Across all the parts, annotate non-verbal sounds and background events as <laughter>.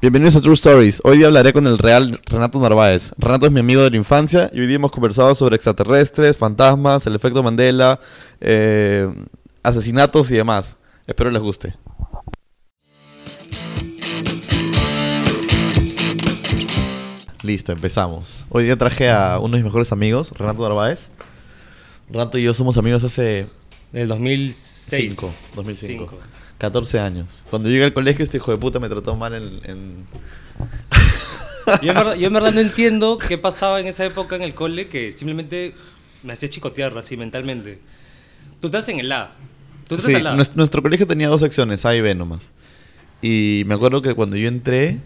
Bienvenidos a True Stories. Hoy día hablaré con el real Renato Narváez. Renato es mi amigo de la infancia y hoy día hemos conversado sobre extraterrestres, fantasmas, el efecto Mandela, eh, asesinatos y demás. Espero les guste. Listo, empezamos. Hoy día traje a uno de mis mejores amigos, Renato Narváez. Renato y yo somos amigos hace Del 2006. 5, 2005. Cinco. 14 años. Cuando llegué al colegio, este hijo de puta me trató mal en... en- Yo en, verdad, yo en verdad no entiendo qué pasaba en esa época en el cole que simplemente me hacía chicotear así mentalmente. Tú estás en el A. Tú estás Sí, el A. nuestro, nuestro colegio tenía dos secciones, A y B nomás. Y me acuerdo que cuando yo entré,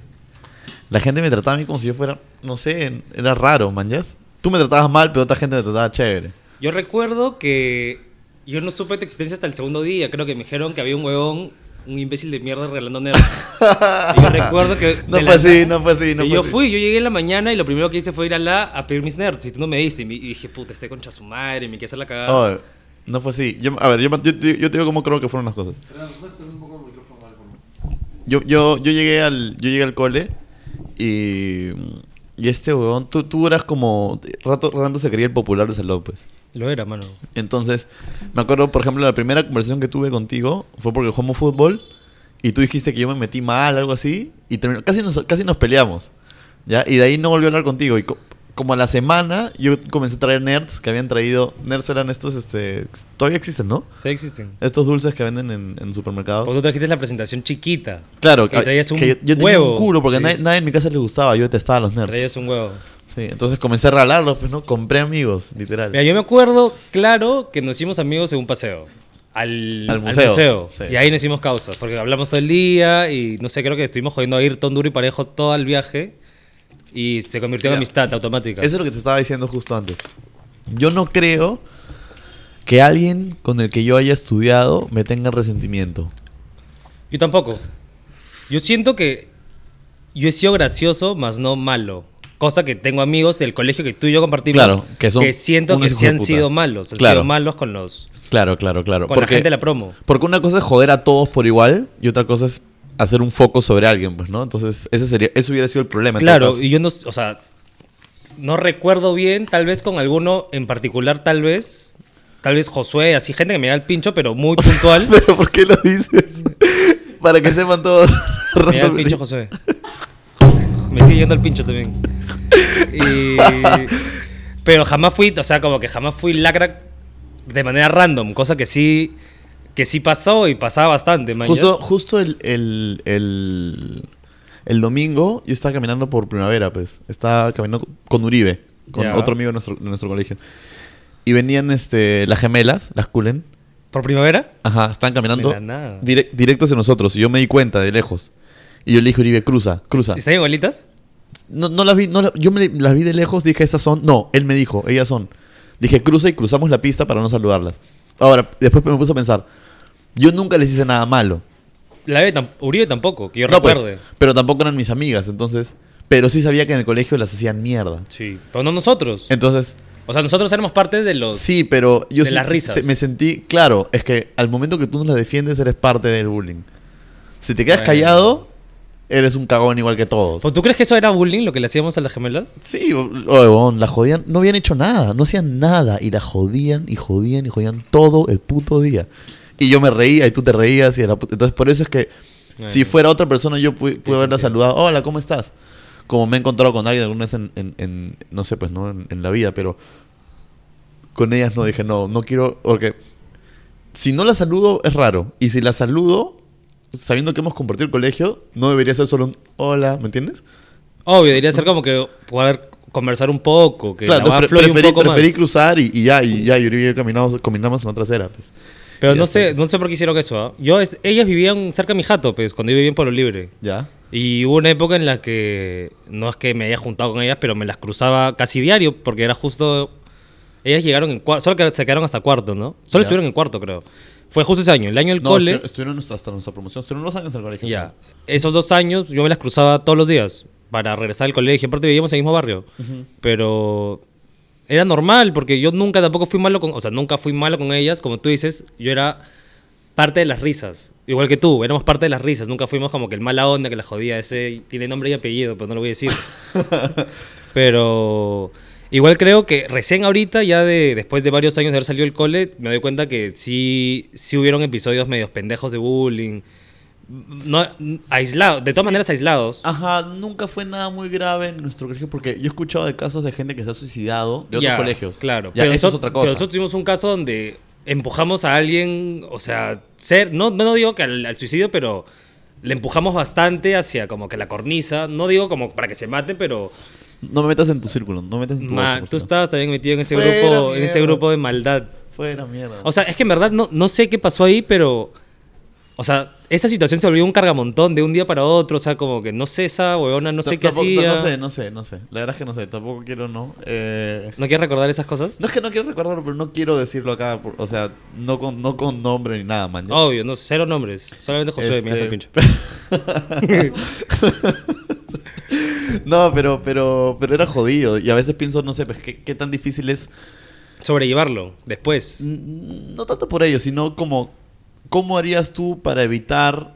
la gente me trataba a mí como si yo fuera, no sé, era raro, manjas. Tú me tratabas mal, pero otra gente me trataba chévere. Yo recuerdo que yo no supe tu existencia hasta el segundo día. Creo que me dijeron que había un huevón, un imbécil de mierda regalando nerds. Y yo recuerdo que... <laughs> No fue la así, no fue así, no y fue yo así. fui, yo llegué en la mañana y lo primero que hice fue ir a la a pedir mis nerds y tú no me diste. Y, me- y dije, puta, este concha su madre, me quiere hacer la cagada. Oh, no fue así. Yo, a ver, yo, yo, te- yo te digo cómo creo que fueron las cosas. Yo, yo, yo llegué al, yo llegué al cole y, y este huevón, tú, tú eras como, rato, rato se quería el popular de San López. Lo era, mano. Entonces, me acuerdo, por ejemplo, la primera conversación que tuve contigo fue porque jugamos fútbol y tú dijiste que yo me metí mal, algo así, y terminó, casi, nos, casi nos peleamos, ¿ya? Y de ahí no volví a hablar contigo. Y co- como a la semana, yo comencé a traer nerds que habían traído, nerds eran estos, este, todavía existen, ¿no? Sí existen. Estos dulces que venden en, en supermercados. Porque tú trajiste la presentación chiquita. Claro, que traías un que yo, yo tenía huevo. un culo porque nadie, nadie en mi casa les gustaba, yo detestaba a los nerds. Traías un huevo. Sí, entonces comencé a regalarlos, pues, ¿no? Compré amigos, literal. Mira, yo me acuerdo, claro, que nos hicimos amigos en un paseo. Al, Al al museo, sí. Y ahí nos hicimos causas. Porque hablamos todo el día y no sé, creo que estuvimos jodiendo a ir ton duro y parejo todo el viaje. Y se convirtió en amistad automática. Eso es lo que te estaba diciendo justo antes. Yo no creo que alguien con el que yo haya estudiado me tenga resentimiento. Yo tampoco. Yo siento que yo he sido gracioso, más no malo. Cosa que tengo amigos del colegio que tú y yo compartimos. Claro, que son siento que hijos sí de han sido malos. Han Claro. sido malos con los. Claro, claro, claro. Con la gente de la promo. Porque una cosa es joder a todos por igual y otra cosa es hacer un foco sobre alguien, pues, ¿no? Entonces, ese sería, eso hubiera sido el problema. Claro, y yo no, o sea, no recuerdo bien, tal vez con alguno en particular, tal vez, tal vez Josué, así gente que me da el pincho, pero muy <laughs> puntual. Pero ¿por qué lo dices? <laughs> Para que sepan todos. me da el <laughs> pincho Josué. Me sigue yendo el pincho también. Y- pero jamás fui, o sea, como que jamás fui lacra de manera random, cosa que sí, que sí pasó y pasaba bastante, man. Justo, justo el, el, el, el domingo yo estaba caminando por primavera, pues. Estaba caminando con Uribe, con otro amigo de nuestro, de nuestro colegio. Y venían este, las gemelas, las Kulen. ¿Por primavera? Ajá, estaban caminando De la nada. direc- directos de nosotros. Y yo me di cuenta de lejos. Y yo le dije Uribe, cruza, cruza. ¿Están igualitas? No, no las vi, no yo me las vi de lejos, dije, esas son. No, él me dijo, ellas son. Dije, cruza y cruzamos la pista para no saludarlas. Ahora, después me puse a pensar, yo nunca les hice nada malo. La Eve tam- Uribe tampoco, que yo No, pues, recuerde. pero tampoco eran mis amigas, entonces. Pero sí sabía que en el colegio las hacían mierda. Sí, pero no nosotros. Entonces, O sea, nosotros éramos parte de los... sí, pero yo de sí- las risas. se- me sentí. Claro, es que al momento que tú no las defiendes, eres parte del bullying. Si te quedas Bueno. callado, eres un cagón igual que todos. ¿Pues ¿Tú crees que eso era bullying, lo que le hacíamos a las gemelas? Sí, o- oye, bon, la jodían, no habían hecho nada, no hacían nada y la jodían y jodían y jodían todo el puto día. Y yo me reía y tú te reías y la entonces por eso es que si fuera otra persona yo pu- pude haberla saludado, hola, ¿cómo estás? Como me he encontrado con alguien alguna vez en, en- en- no sé, pues, ¿no? En, en la vida, pero con ellas no dije, no, no quiero, porque si no la saludo es raro. Y si la saludo, sabiendo que hemos compartido el colegio, no debería ser solo un hola, ¿me entiendes? Obvio, debería ser como que poder conversar un poco, que Claro, la pre- fluye un preferí, poco preferí más. cruzar y, y ya, y ya, y yo caminamos, caminamos en la trasera. Pues. Pero no sé, no sé por qué hicieron eso. ¿ah? Yo, es- ellas vivían cerca de mi jato, pues, cuando yo vivía en Pueblo Libre. ¿Ya? Y hubo una época en la que no es que me haya juntado con ellas, pero me las cruzaba casi diario, porque era justo. Ellas llegaron en cuarto, solo que se quedaron hasta cuarto, ¿no? Solo Ya. estuvieron en cuarto, creo. Fue justo ese año, el año del No, cole. estu- estuvieron hasta, nuestra promoción. Estuvieron dos años en el colegio. Ya. Esos dos años yo me las cruzaba todos los días para regresar al colegio. Aparte vivíamos en el mismo barrio. Pero era normal porque yo nunca tampoco fui malo con... O sea, nunca fui malo con ellas. Como tú dices, yo era parte de las risas. Igual que tú, éramos parte de las risas. Nunca fuimos como que el mala onda que la jodía. Ese tiene nombre y apellido, pero no lo voy a decir. <laughs> pero igual creo que recién ahorita, ya de, después de varios años de haber salido del cole, me doy cuenta que sí, sí hubieron episodios medios pendejos de bullying. No, aislados, de todas Sí. maneras aislados. Ajá, nunca fue nada muy grave en nuestro colegio porque yo he escuchado de casos de gente que se ha suicidado de otros colegios. Claro, Ya, eso nosotros, es otra cosa. pero nosotros tuvimos un caso donde empujamos a alguien, o sea, ser, no, no digo que al, al suicidio, pero le empujamos bastante hacia como que la cornisa. No digo como para que se mate, pero No me metas en tu círculo, no me metas en tu ma, tú estabas también metido en ese Fuera grupo, en ese mierda. grupo de maldad. Fuera mierda. O sea, es que en verdad no, no sé qué pasó ahí, pero. O sea, esa situación se volvió un cargamontón de un día para otro. O sea, como que no sé esa huevona, no sé qué tampoco- hacía. No sé, no sé, no sé. La verdad es que no sé, tampoco quiero, no. Eh, ¿No quieres recordar esas cosas? No es que no quiero recordarlo, pero no quiero decirlo acá. por- o sea, no con, no con nombre ni nada, man. ¿ya? Obvio, no, cero nombres. Solamente Josué, me hace el Este, pincho. <laughs> <laughs> no, pero, pero, pero era jodido. Y a veces pienso, no sé, pues, ¿qué, qué tan difícil es Sobrellevarlo después. Mm, No tanto por ello, sino como cómo harías tú para evitar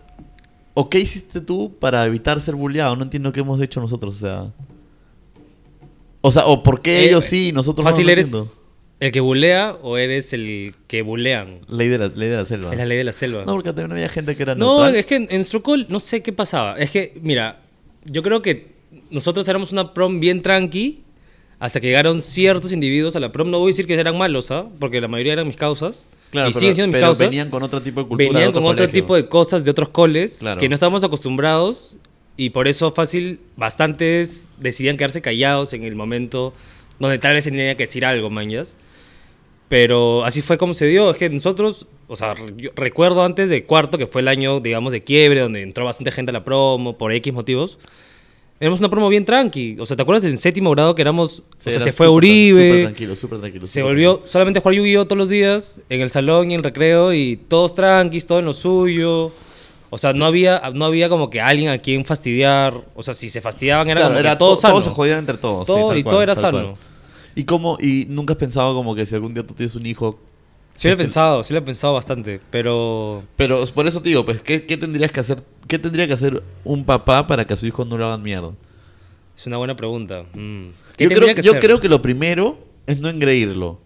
o qué hiciste tú para evitar ser bulleado. No entiendo qué hemos hecho nosotros, o sea, o sea, o por qué Eh, ellos sí y nosotros Fácil, no. no ¿eres entiendo. el que bulea o eres el que bulean? Ley de la, ley de la selva. Es la ley de la selva. No, porque también había gente que era No, neutral. es que en, en no sé qué pasaba. Es que, mira, yo creo que nosotros éramos una prom bien tranqui hasta que llegaron ciertos individuos a la prom. No voy a decir que eran malos, ¿ah? Porque la mayoría eran mis causas. Claro, y pero, siguen siendo mis pero causas. venían con otro tipo de cultura. de venían con otro colegio. tipo de cosas de otros coles Claro. que no estábamos acostumbrados y por eso fácil bastantes decidían quedarse callados en el momento donde tal vez se tenía que decir algo, mañas. Pero así fue como se dio. Es que nosotros, o sea, yo recuerdo antes de cuarto, que fue el año, digamos, de quiebre, donde entró bastante gente a la promo por X motivos. Éramos una promo bien tranqui. O sea, ¿te acuerdas en séptimo grado que éramos... Sí, o sea, se fue tran- Uribe. Súper tranquilo, súper tranquilo. Se volvió tranquilo. solamente a jugar Yu-Gi-Oh todos los días, en el salón y en el recreo, y todos tranquis, todo en lo suyo. O sea, no, había, no había como que alguien a quien fastidiar. O sea, si se fastidiaban era Claro, como era que todo to- sano. Todos se jodían entre todos. Todo- y cual, todo era sano. cual. ¿Y cómo? ¿Y nunca has pensado como que si algún día tú tienes un hijo... Sí lo he pensado, sí lo he pensado bastante, pero... Pero por eso te digo, pues, ¿qué, qué tendrías que hacer? ¿Qué tendría que hacer un papá para que a su hijo no lo hagan mierda? Es una buena pregunta. Mm. ¿Qué Yo, creo, que yo ser? creo que lo primero es no engreírlo.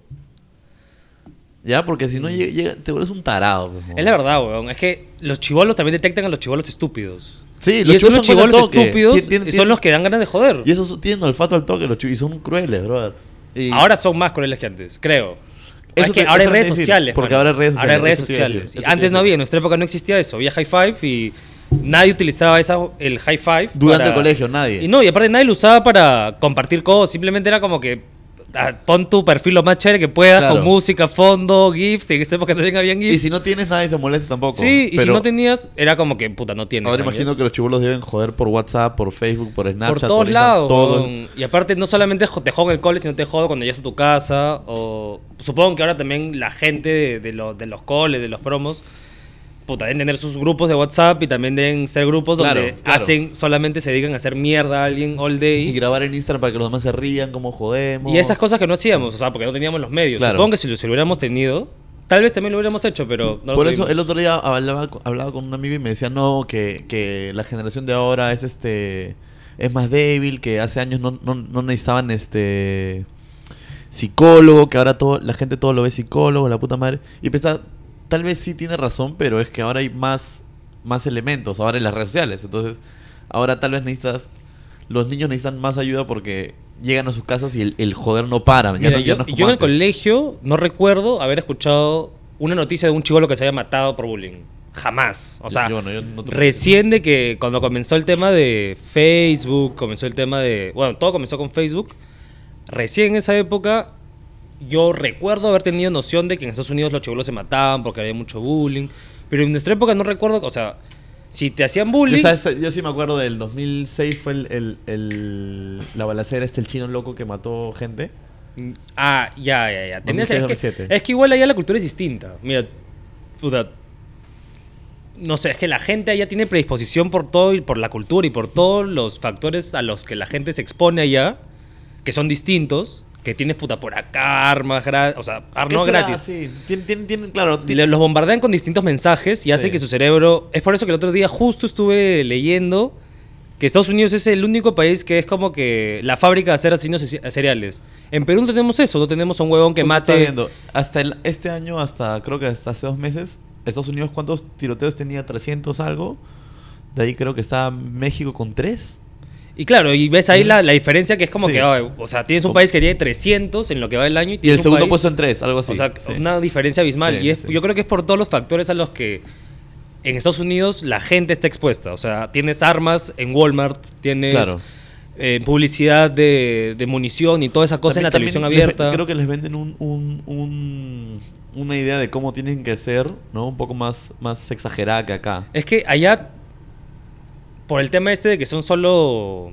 ¿Ya? Porque si no llega, llega- te vuelves un tarado. pues, Es la verdad, weón. Es que los chivolos también detectan a los chivolos estúpidos. Sí, y los esos son buenos chivolos estúpidos Tien- tien- son tien- los que dan ganas de joder. Y esos tienen olfato al toque, los y son crueles, brother. Y- Ahora son más crueles que antes, creo. Eso es que te- ahora hay redes decir, sociales. porque ahora hay redes Ahora hay sociales, redes sociales. decir, antes no había, en nuestra época no existía eso. Había high five y nadie utilizaba esa, el high five. Durante para- el colegio, nadie. Y no, y aparte nadie lo usaba para compartir cosas. Simplemente era como que pon tu perfil lo más chévere que puedas Claro. con música, fondo, GIFs. En esa época también habían GIFs. Y si no tienes, nadie se molesta tampoco. Sí, y si no tenías, era como que puta, no tienes. Ahora imagino que los chibolos deben joder por WhatsApp, por Facebook, por Snapchat. por todos Instagram, lados. todo. Y aparte, no solamente te jodo en el cole, sino te jodo cuando llegas a tu casa. O supongo que ahora también la gente de, de los, de los coles, de los promos, puta, deben tener sus grupos de WhatsApp y también deben ser grupos Claro, donde claro. hacen, solamente se dedican a hacer mierda a alguien all day. Y grabar en Instagram para que los demás se rían, como jodemos. Y esas cosas que no hacíamos, o sea, porque no teníamos los medios. Claro. Supongo que si lo, si lo hubiéramos tenido, tal vez también lo hubiéramos hecho, pero no lo Por eso el otro día hablaba, hablaba con un amigo y me decía, no, que, que la generación de ahora es este es más débil, que hace años no, no, no necesitaban este psicólogo, que ahora todo, la gente todo lo ve psicólogo, la puta madre. Y pensaba, tal vez sí tiene razón, pero es que ahora hay más, más elementos, ahora en las redes sociales. Entonces, ahora tal vez necesitas, los niños necesitan más ayuda porque llegan a sus casas y el, el joder no para. Ya ya yo, no en el colegio no recuerdo haber escuchado una noticia de un chivolo que se había matado por bullying. Jamás. O sea, yo- bueno, yo no te- recién de que cuando comenzó el tema de Facebook, comenzó el tema de... Bueno, todo comenzó con Facebook. Recién en esa época yo recuerdo haber tenido noción de que en Estados Unidos los chivolos se mataban porque había mucho bullying. Pero en nuestra época no recuerdo, o sea, si te hacían Yo, bullying... sabes, yo sí me acuerdo del 2006 fue el, el- el- la balacera este el chino loco que mató gente. Ah, ya, ya, ya. Tenías- 2006, es, que, 2007. es que igual allá la cultura es distinta. Mira, puta. No sé, es que la gente allá tiene predisposición por todo y por la cultura y por todos los factores a los que la gente se expone allá, que son distintos. Que tienes puta por acá, armas gratis, o sea, ar- ¿Qué no será? gratis. Sí, claro, Los bombardean con distintos mensajes y hace que su cerebro... Es por eso que el otro día justo estuve leyendo que Estados Unidos es el único país que es como que la fábrica de hacer asesinos se- seriales. En Perú no tenemos eso, no tenemos a un huevón que mate... viendo, hasta el- este año, hasta creo que hasta hace dos meses, Estados Unidos, ¿cuántos tiroteos tenía? 300 algo. De ahí creo que está México con 3. Y claro, y ves ahí la, la diferencia que es como Sí. que, ah, o sea, tienes un país que tiene 300 en lo que va del año y, Y el un segundo país- puesto en 3, algo así. O sea, sí. una diferencia abismal. Sí, y es, yo creo que es por todos los factores a los que en Estados Unidos la gente está expuesta. O sea, tienes armas en Walmart, tienes Claro. eh, publicidad de, de munición y toda esa cosa en la televisión les abierta. creo que les venden un, un- un- una idea de cómo tienen que ser, ¿no? Un poco más, más exagerada que acá. Es que allá, por el tema este de que son solo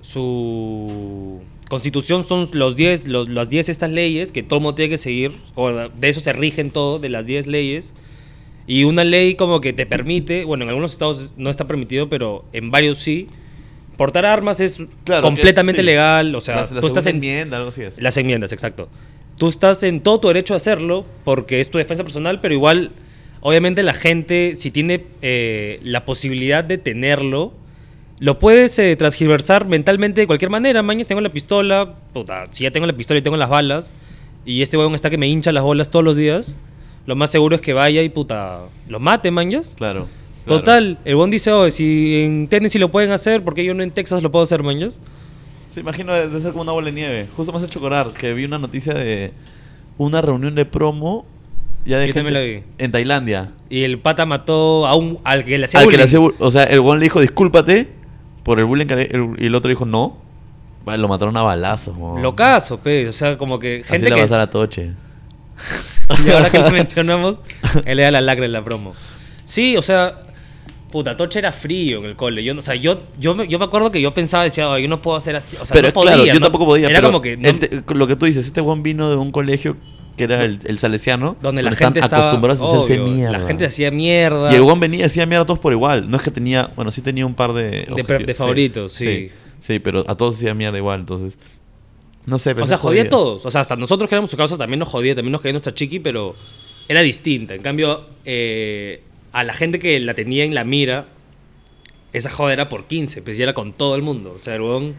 su constitución son los 10 los, las 10 estas leyes que todo el mundo tiene que seguir, o de eso se rigen todo, de las 10 leyes. Y una ley como que te permite, bueno, en algunos estados no está permitido, pero en varios sí. Portar armas es Claro, que es- completamente sí. legal, o sea, la, la tú estás en enmienda, algo así es. las enmiendas, exacto. Tú estás en todo tu derecho a hacerlo porque es tu defensa personal, pero igual, obviamente la gente, si tiene eh, la posibilidad de tenerlo, lo puedes eh, transgiversar mentalmente de cualquier manera. Mañas tengo la pistola, puta, si ya tengo la pistola y tengo las balas, y este huevón está que me hincha las bolas todos los días, lo más seguro es que vaya y puta, lo mate, mañas. Claro. claro. Total, el huevón dice, oh, si en Tennessee lo pueden hacer, ¿por qué yo no en Texas lo puedo hacer, mañas? Se imagino de, de ser como una bola de nieve. Justo me has hecho que vi una noticia de una reunión de promo ya de Yo también gente la vi. en Tailandia. Y el pata mató a un, al que le hacía Al que le bullying. hacía o sea, el buen le dijo discúlpate por el bullying que le- el- y el otro dijo no. Vale, lo mataron a balazos. weón. Locazo, pe. O sea, como que Así gente le que... a pasar a Toche. <laughs> Y ahora que lo <laughs> mencionamos, él era la lacra en la promo. Sí, o sea... Puta, Toche era frío en el cole. Yo, o sea, yo, yo, me- yo me acuerdo que yo pensaba, decía, "Ay, yo no puedo hacer así. O sea, pero no podía, claro, yo ¿no? tampoco podía. Era pero como que... no- lo que tú dices, este buen vino de un colegio que era el, el salesiano. donde la están gente estaba... acostumbrados a hacerse mierda. La gente hacía mierda. Y el buen venía hacía mierda a todos por igual. No es que tenía, bueno, sí tenía un par de. objetivos, de favoritos, sí. sí. Sí, pero a todos hacía mierda igual, entonces. No sé, pero O sea, se jodía a todos. O sea, hasta nosotros que éramos su causa también nos jodía, también nos caía nuestra chiqui, pero era distinta. En cambio, eh, a la gente que la tenía en la mira, esa joda era por 15, pues ya era con todo el mundo. O sea, el huevón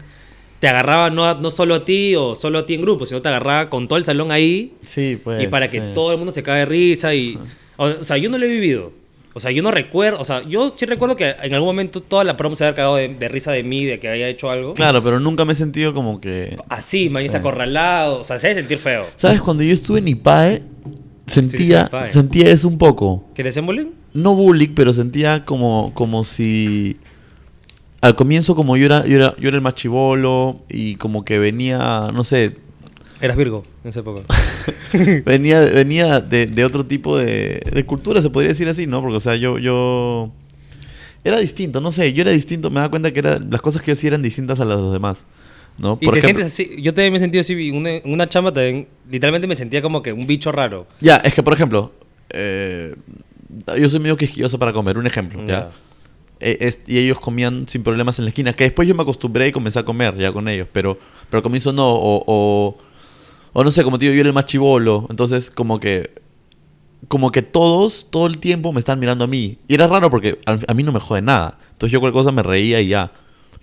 te agarraba no, no solo a ti o solo a ti en grupo, sino te agarraba con todo el salón ahí Sí, pues. y para que sí. todo el mundo se cague de risa y... O, o sea, yo no lo he vivido. O sea, yo no recuerdo... O sea, yo sí recuerdo que en algún momento toda la promo se había cagado de, de risa de mí, de que haya hecho algo. Claro, pero nunca me he sentido como que. Así, mañana Sí. acorralado. O sea, se debe sentir feo. ¿Sabes? Cuando yo estuve en IPAE, sentía, sí, sentía eso un poco. ¿Que te hacen bullying? No bullying, pero sentía como, como si. Al comienzo, como yo era, yo era, yo era el más chivolo y como que venía, no sé, Eras Virgo en esa época. <laughs> venía, venía de, de otro tipo de, de cultura, se podría decir así, ¿no? Porque, o sea, yo, yo... Era distinto, no sé, yo era distinto, me da cuenta que era, las cosas que yo hacía eran distintas a las de los demás, ¿no? Y te sientes así. Yo también me he sentido así. En una, una chamba también. Literalmente me sentía como que un bicho raro. Ya, es que, por ejemplo, eh, yo soy medio quisquilloso para comer, un ejemplo, ¿ya? Ya. Eh, y ellos comían sin problemas en la esquina, que después yo me acostumbré y comencé a comer ya con ellos, pero, pero al comienzo no, o, o, no sé, como te digo, yo era el más chivolo, entonces como que, como que todos, todo el tiempo me están mirando a mí, y era raro porque a, mí no me jode nada, entonces yo cualquier cosa me reía y ya,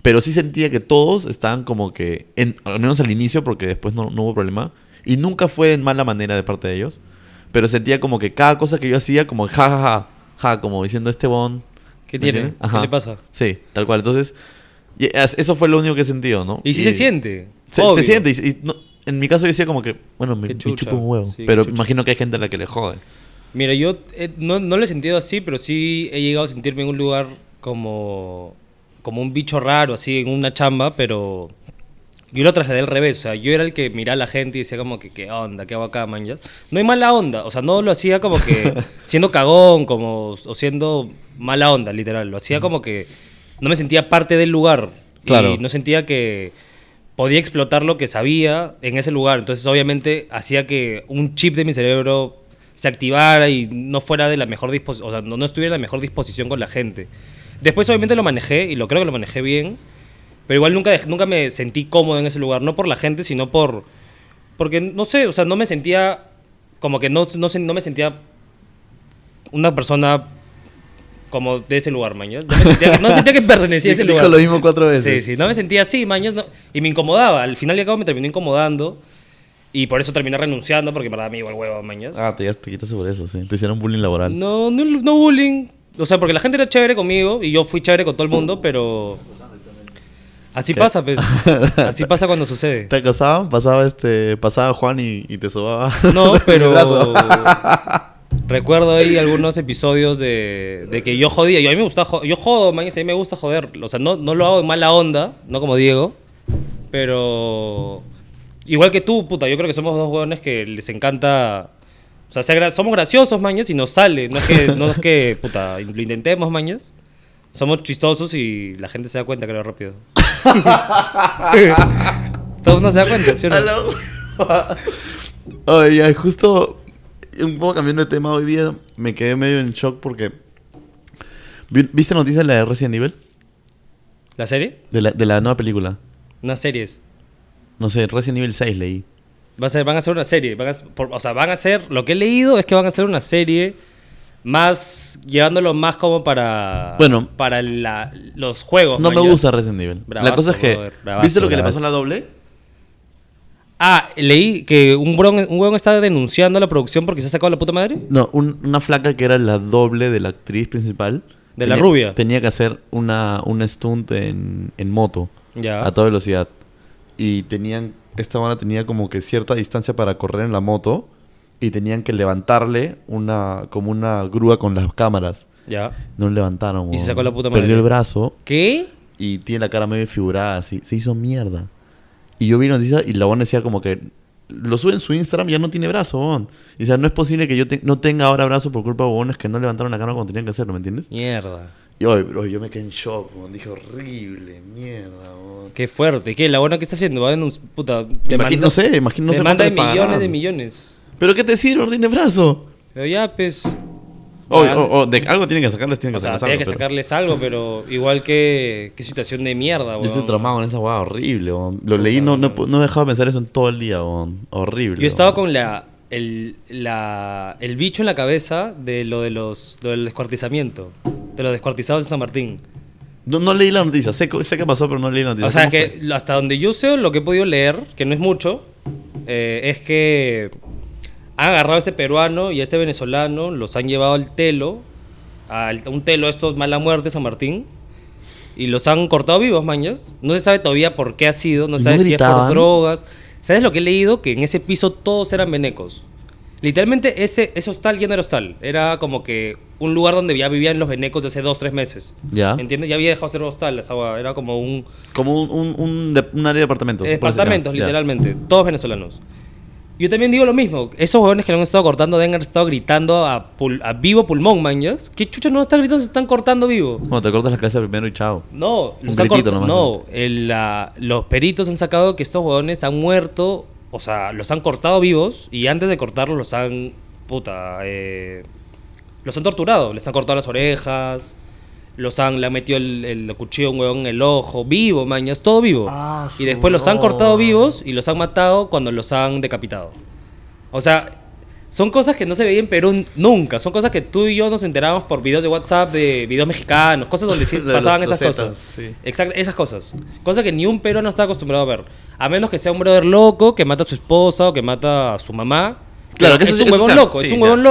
pero sí sentía que todos estaban como que, en, al menos al inicio, porque después no, no hubo problema, y nunca fue en mala manera de parte de ellos, pero sentía como que cada cosa que yo hacía, como ja, ja, ja, ja, como diciendo este bon. ¿Qué ¿me tiene? entiendes? ¿Qué Ajá. le pasa? Sí, tal cual. Entonces, y es- eso fue lo único que he sentido, ¿no? Y sí se siente. Se, se siente. Y, y no- en mi caso yo decía como que, bueno, me, me chupa un huevo. Sí, pero imagino que hay gente a la que le jode. Mira, yo eh, no, no lo he sentido así, pero sí he llegado a sentirme en un lugar como, como un bicho raro, así, en una chamba, pero yo lo trasladé al revés. O sea, yo era el que miraba a la gente y decía como que, ¿qué onda? ¿Qué hago acá, manjas? No hay mala onda. O sea, no lo hacía como que <laughs> siendo cagón como, o siendo mala onda, literal. Lo hacía como que no me sentía parte del lugar. Claro. Y no sentía que podía explotar lo que sabía en ese lugar. Entonces, obviamente, hacía que un chip de mi cerebro se activara y no fuera de la mejor disposición, o sea, no, no estuviera en la mejor disposición con la gente. Después, obviamente, lo manejé y lo creo que lo manejé bien, pero igual nunca, nunca me sentí cómodo en ese lugar, no por la gente, sino por, Porque, no sé, o sea, no me sentía... Como que no, no, se- no me sentía una persona como de ese lugar, mañas. No me sentía, no sentía que <laughs> pertenecía a ese Dijo lugar. lo mismo cuatro Sí, veces. sí, no me sentía así, mañas. no- y me incomodaba. Al final y al cabo me terminó incomodando. Y por eso terminé renunciando, porque me iba el huevo, mañas. Ah, te, te quitaste por eso, sí. Te hicieron bullying laboral. No, no, no bullying. O sea, porque la gente era chévere conmigo y yo fui chévere con todo el mundo, pero. Así ¿Qué? pasa, pues. <laughs> Así pasa cuando sucede. ¿Te acosaban? Pasaba, este, pasaba Juan y, y te sobaba. No, <laughs> pero. <laughs> Recuerdo ahí algunos episodios de, de que yo jodía. Yo a mí me gusta Yo jodo, man, a mí me gusta joder. O sea, no, no lo hago en mala onda, no como Diego. Pero. Igual que tú, puta, yo creo que somos dos hueones que les encanta. O sea, somos graciosos, mañas, y nos sale. No es que, no es que puta, lo intentemos, mañas. Somos chistosos y la gente se da cuenta, creo, rápido. <laughs> Todo uno se da cuenta, ¿sí o no? Oye, justo un poco cambiando de tema hoy día, me quedé medio en shock porque. Vi- ¿Viste noticias de la de Resident Evil? ¿La serie? De la, de la nueva película. Unas series. No sé, Resident Evil 6 leí. Va a ser, van a hacer una serie. Van a, por- o sea, van a hacer. Lo que he leído es que van a hacer una serie más. llevándolo más como para. Bueno. Para la- los juegos. No me ya. gusta Resident Evil. la cosa es que. bravazo, ¿Viste lo que le pasó a la doble? Ah, leí que un huevón un huevón está denunciando a la producción porque se ha sacado la puta madre. No, un- una flaca que era la doble de la actriz principal. De la tenía- rubia. Tenía que hacer una, un stunt en, en moto. Ya. a toda velocidad. Y tenían, esta banda tenía como que cierta distancia para correr en la moto y tenían que levantarle una, como una grúa con las cámaras. Ya. No lo levantaron. Y se sacó la puta madre. Perdió el brazo ¿Qué? y tiene la cara medio desfigurada, así. Se hizo mierda. Y yo vi noticias y la buena decía como que lo sube en su Instagram y ya no tiene brazo, weón. Y o sea, no es posible que yo te- no tenga ahora brazo por culpa de huevones que no levantaron la cámara cuando tenían que hacerlo, ¿me entiendes? Mierda. Y oye, bro, yo me quedé en shock, weón. Dije, horrible, mierda, weón. Qué fuerte. ¿Y qué? ¿La buena que está haciendo? Va a denunciar. Puta. Demanda- no sé, imagino, demanda de millones de millones. ¿Pero qué te sirve? Tiene brazo. Pero ya, pues. O, Ya, o- o de algo tienen que sacarles, tienen que sea, sacarles tiene que algo, pero sacarles algo, pero igual que. Qué situación de mierda, Yo estoy weón. traumado con esa hueá horrible, weón. Lo leí, no, no, no he dejado de pensar eso en todo el día, weón. Horrible. Yo estaba weón. con la el, la, el bicho en la cabeza de lo de los lo del descuartizamiento. De los descuartizados de San Martín. No, no leí la noticia, sé, sé qué pasó, pero no leí la noticia. O sea, ¿Cómo que fue? hasta donde yo sé, lo que he podido leer, que no es mucho, eh, es que han agarrado a este peruano y a este venezolano, los han llevado al telo, al, un telo, estos mala muerte, San Martín, y los han cortado vivos, mañas. No se sabe todavía por qué ha sido, no ¿Y se sabe no si es por drogas. ¿Sabes lo que he leído? Que en ese piso todos eran venecos. Literalmente ese, ese hostal ya no era hostal, era como que un lugar donde ya vivían los venecos de hace dos, tres meses. Ya. ¿Entiendes? Ya había dejado de ser hostal, esa era como un, Como un, un, un de- un área de departamentos. por decir, Departamentos, ya. literalmente. Todos venezolanos. Yo también digo lo mismo. Esos huevones que lo han estado cortando deben haber estado gritando a, pul- a vivo pulmón, mañas. ¿Qué chucha no están gritando? Se están cortando vivo. Bueno, te cortas la cabeza primero y chao. No, los han nomás, No, el, la- los peritos han sacado que estos huevones han muerto. O sea, los han cortado vivos y antes de cortarlos los han. Puta. eh, los han torturado. Les han cortado las orejas. Los han. Le han metido el, el cuchillo un huevón en el ojo. Vivo, mañas. Todo vivo. Ah, y después los han cortado vivos y los han matado cuando los han decapitado. O sea, son cosas que no se veían en Perú nunca. Son cosas que tú y yo nos enterábamos por videos de WhatsApp, de videos mexicanos, cosas donde sí <laughs> pasaban esas docetas, cosas. sí. Exacto, esas cosas. Cosas que ni un peruano está acostumbrado a ver. A menos que sea un brother loco que mata a su esposa o que mata a su mamá. Claro, que es un eso huevón sea- loco, sí, es un ya, huevón sí.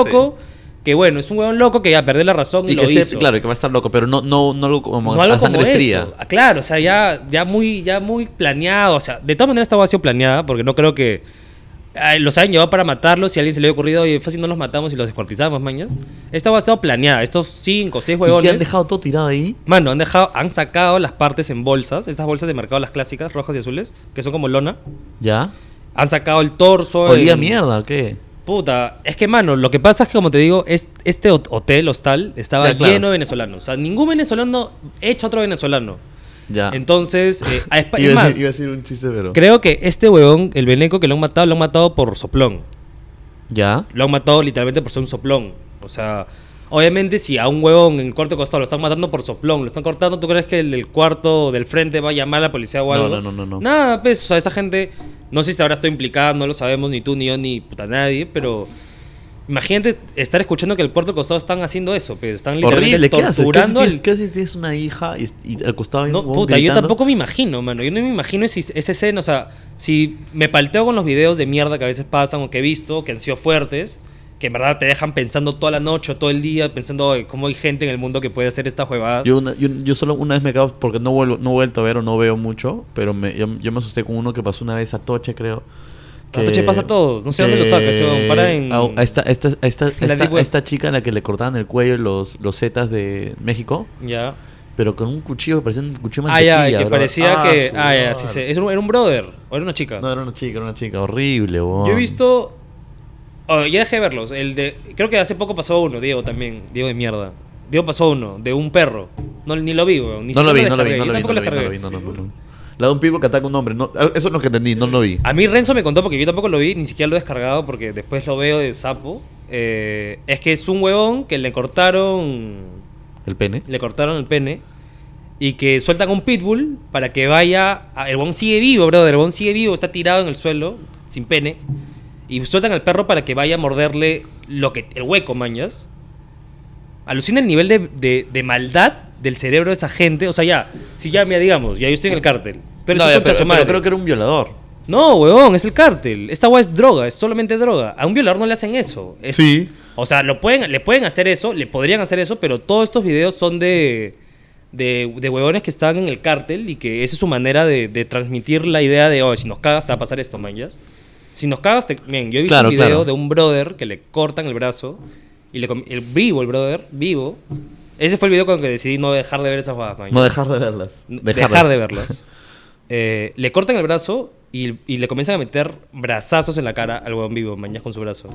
Que bueno, es un huevón loco que ya perdió la razón y, Y lo que hizo. claro, que va a estar loco, pero no, no, no algo como no a algo como sangre eso. fría. Ah, Claro, o sea, ya, ya, muy, ya muy planeado. O sea, de todas maneras esta va a ser planeada porque no creo que ay, los hayan llevado para matarlos si a alguien se le había ocurrido, oye, fácil no los matamos y los descuartizamos, mañas. Esta va a estar planeada. Estos cinco o seis ¿Y huevones. han dejado todo tirado ahí? Mano, han dejado, han sacado las partes en bolsas, estas bolsas de mercado, las clásicas, rojas y azules, que son como lona. ¿Ya? Han sacado el torso. ¿Olía mierda o qué? Puta, es que, mano, lo que pasa es que, como te digo, es, este hot- hotel, hostal, estaba Ya, claro. lleno de venezolanos. O sea, ningún venezolano echa otro venezolano. Ya. Entonces, eh, a <laughs> iba, es más, decir, iba a decir un chiste, pero... creo que este huevón, el veneco que lo han matado, lo han matado por soplón. ¿Ya? Lo han matado literalmente por ser un soplón. O sea, Obviamente, si a un huevón en el cuarto costado lo están matando por soplón, lo están cortando, ¿tú crees que el del cuarto del frente va a llamar a la policía o No, algo? no, no, no, no. Nada, pues, o sea, esa gente, no sé si ahora estoy implicada, no lo sabemos ni tú, ni yo, ni puta nadie, pero imagínate estar escuchando que el cuarto costado están haciendo eso, pues, están literalmente Horrible, ¿qué haces? ¿Qué haces, torturando qué haces? Tienes una hija y, y al costado hay un no, huevón puta, yo gritando? tampoco me imagino, mano. Yo no me imagino ese, esa escena. O sea, si me palteo con los videos de mierda que a veces pasan o que he visto, que han sido fuertes, que en verdad te dejan pensando toda la noche o todo el día, pensando "Oye, cómo hay gente en el mundo que puede hacer estas huevadas. Yo, una- yo, yo solo una vez me cago porque no, vuelvo, no he vuelto a ver o no veo mucho, pero me, yo, yo me asusté con uno que pasó una vez a Toche, creo. A Toche pasa a todos, no sé dónde lo saca ese huevón, para en- A, a esta, esta, esta, esta- chica a la que le cortaban el cuello los, los zetas de México, Ya. pero con un cuchillo que parecía un cuchillo de Ah, ya, que bro. parecía Ah, que. Ah, ya, sí, sí. ¿Es un- ¿Era un brother o era una chica? No, era una chica, era una chica horrible, weón. Yo he visto. Oh, ya dejé de verlos. El de. Creo que hace poco pasó uno, Diego también. Diego de mierda. Diego pasó uno, de un perro. No, ni lo vi, weón. Ni No lo vi, no lo vi, no lo vi, no lo vi, no lo vi, no, no, no. La de un pitbull que ataca a un hombre. No, eso es lo que entendí, no lo vi. A mí Renzo me contó, porque yo tampoco lo vi, ni siquiera lo he descargado, porque después lo veo de sapo. eh, es que es un huevón que le cortaron. El pene. Le cortaron el pene. Y que sueltan un pitbull para que vaya. a- el huevón sigue vivo, brother. El huevón sigue vivo, está tirado en el suelo, sin pene. Y sueltan al perro para que vaya a morderle lo que, el hueco, mañas. Alucina el nivel de, de- de maldad del cerebro de esa gente. O sea, ya, si ya, mira, digamos, ya yo estoy en el cártel. Tú eres No, ya, pero, su madre. pero creo que era un violador. No, huevón, es el cártel. Esta hueá es droga, es solamente droga. A un violador no le hacen eso. Es- Sí. O sea, lo pueden, le pueden hacer eso, le podrían hacer eso, pero todos estos videos son de, de, de huevones que están en el cártel y que esa es su manera de, de transmitir la idea de, oh, si nos cagas te va a pasar esto, manjas. Si nos cagas, te... Bien, yo he visto Claro, un video claro. de un brother que le cortan el brazo y le com- el vivo, el brother, vivo. Ese fue el video con el que decidí no dejar de ver esas manjas. No dejar de verlas. Dejar, de verlas. <laughs> Eh, le cortan el brazo y, y le comienzan a meter brazazos en la cara al huevón vivo, mañas con su brazo.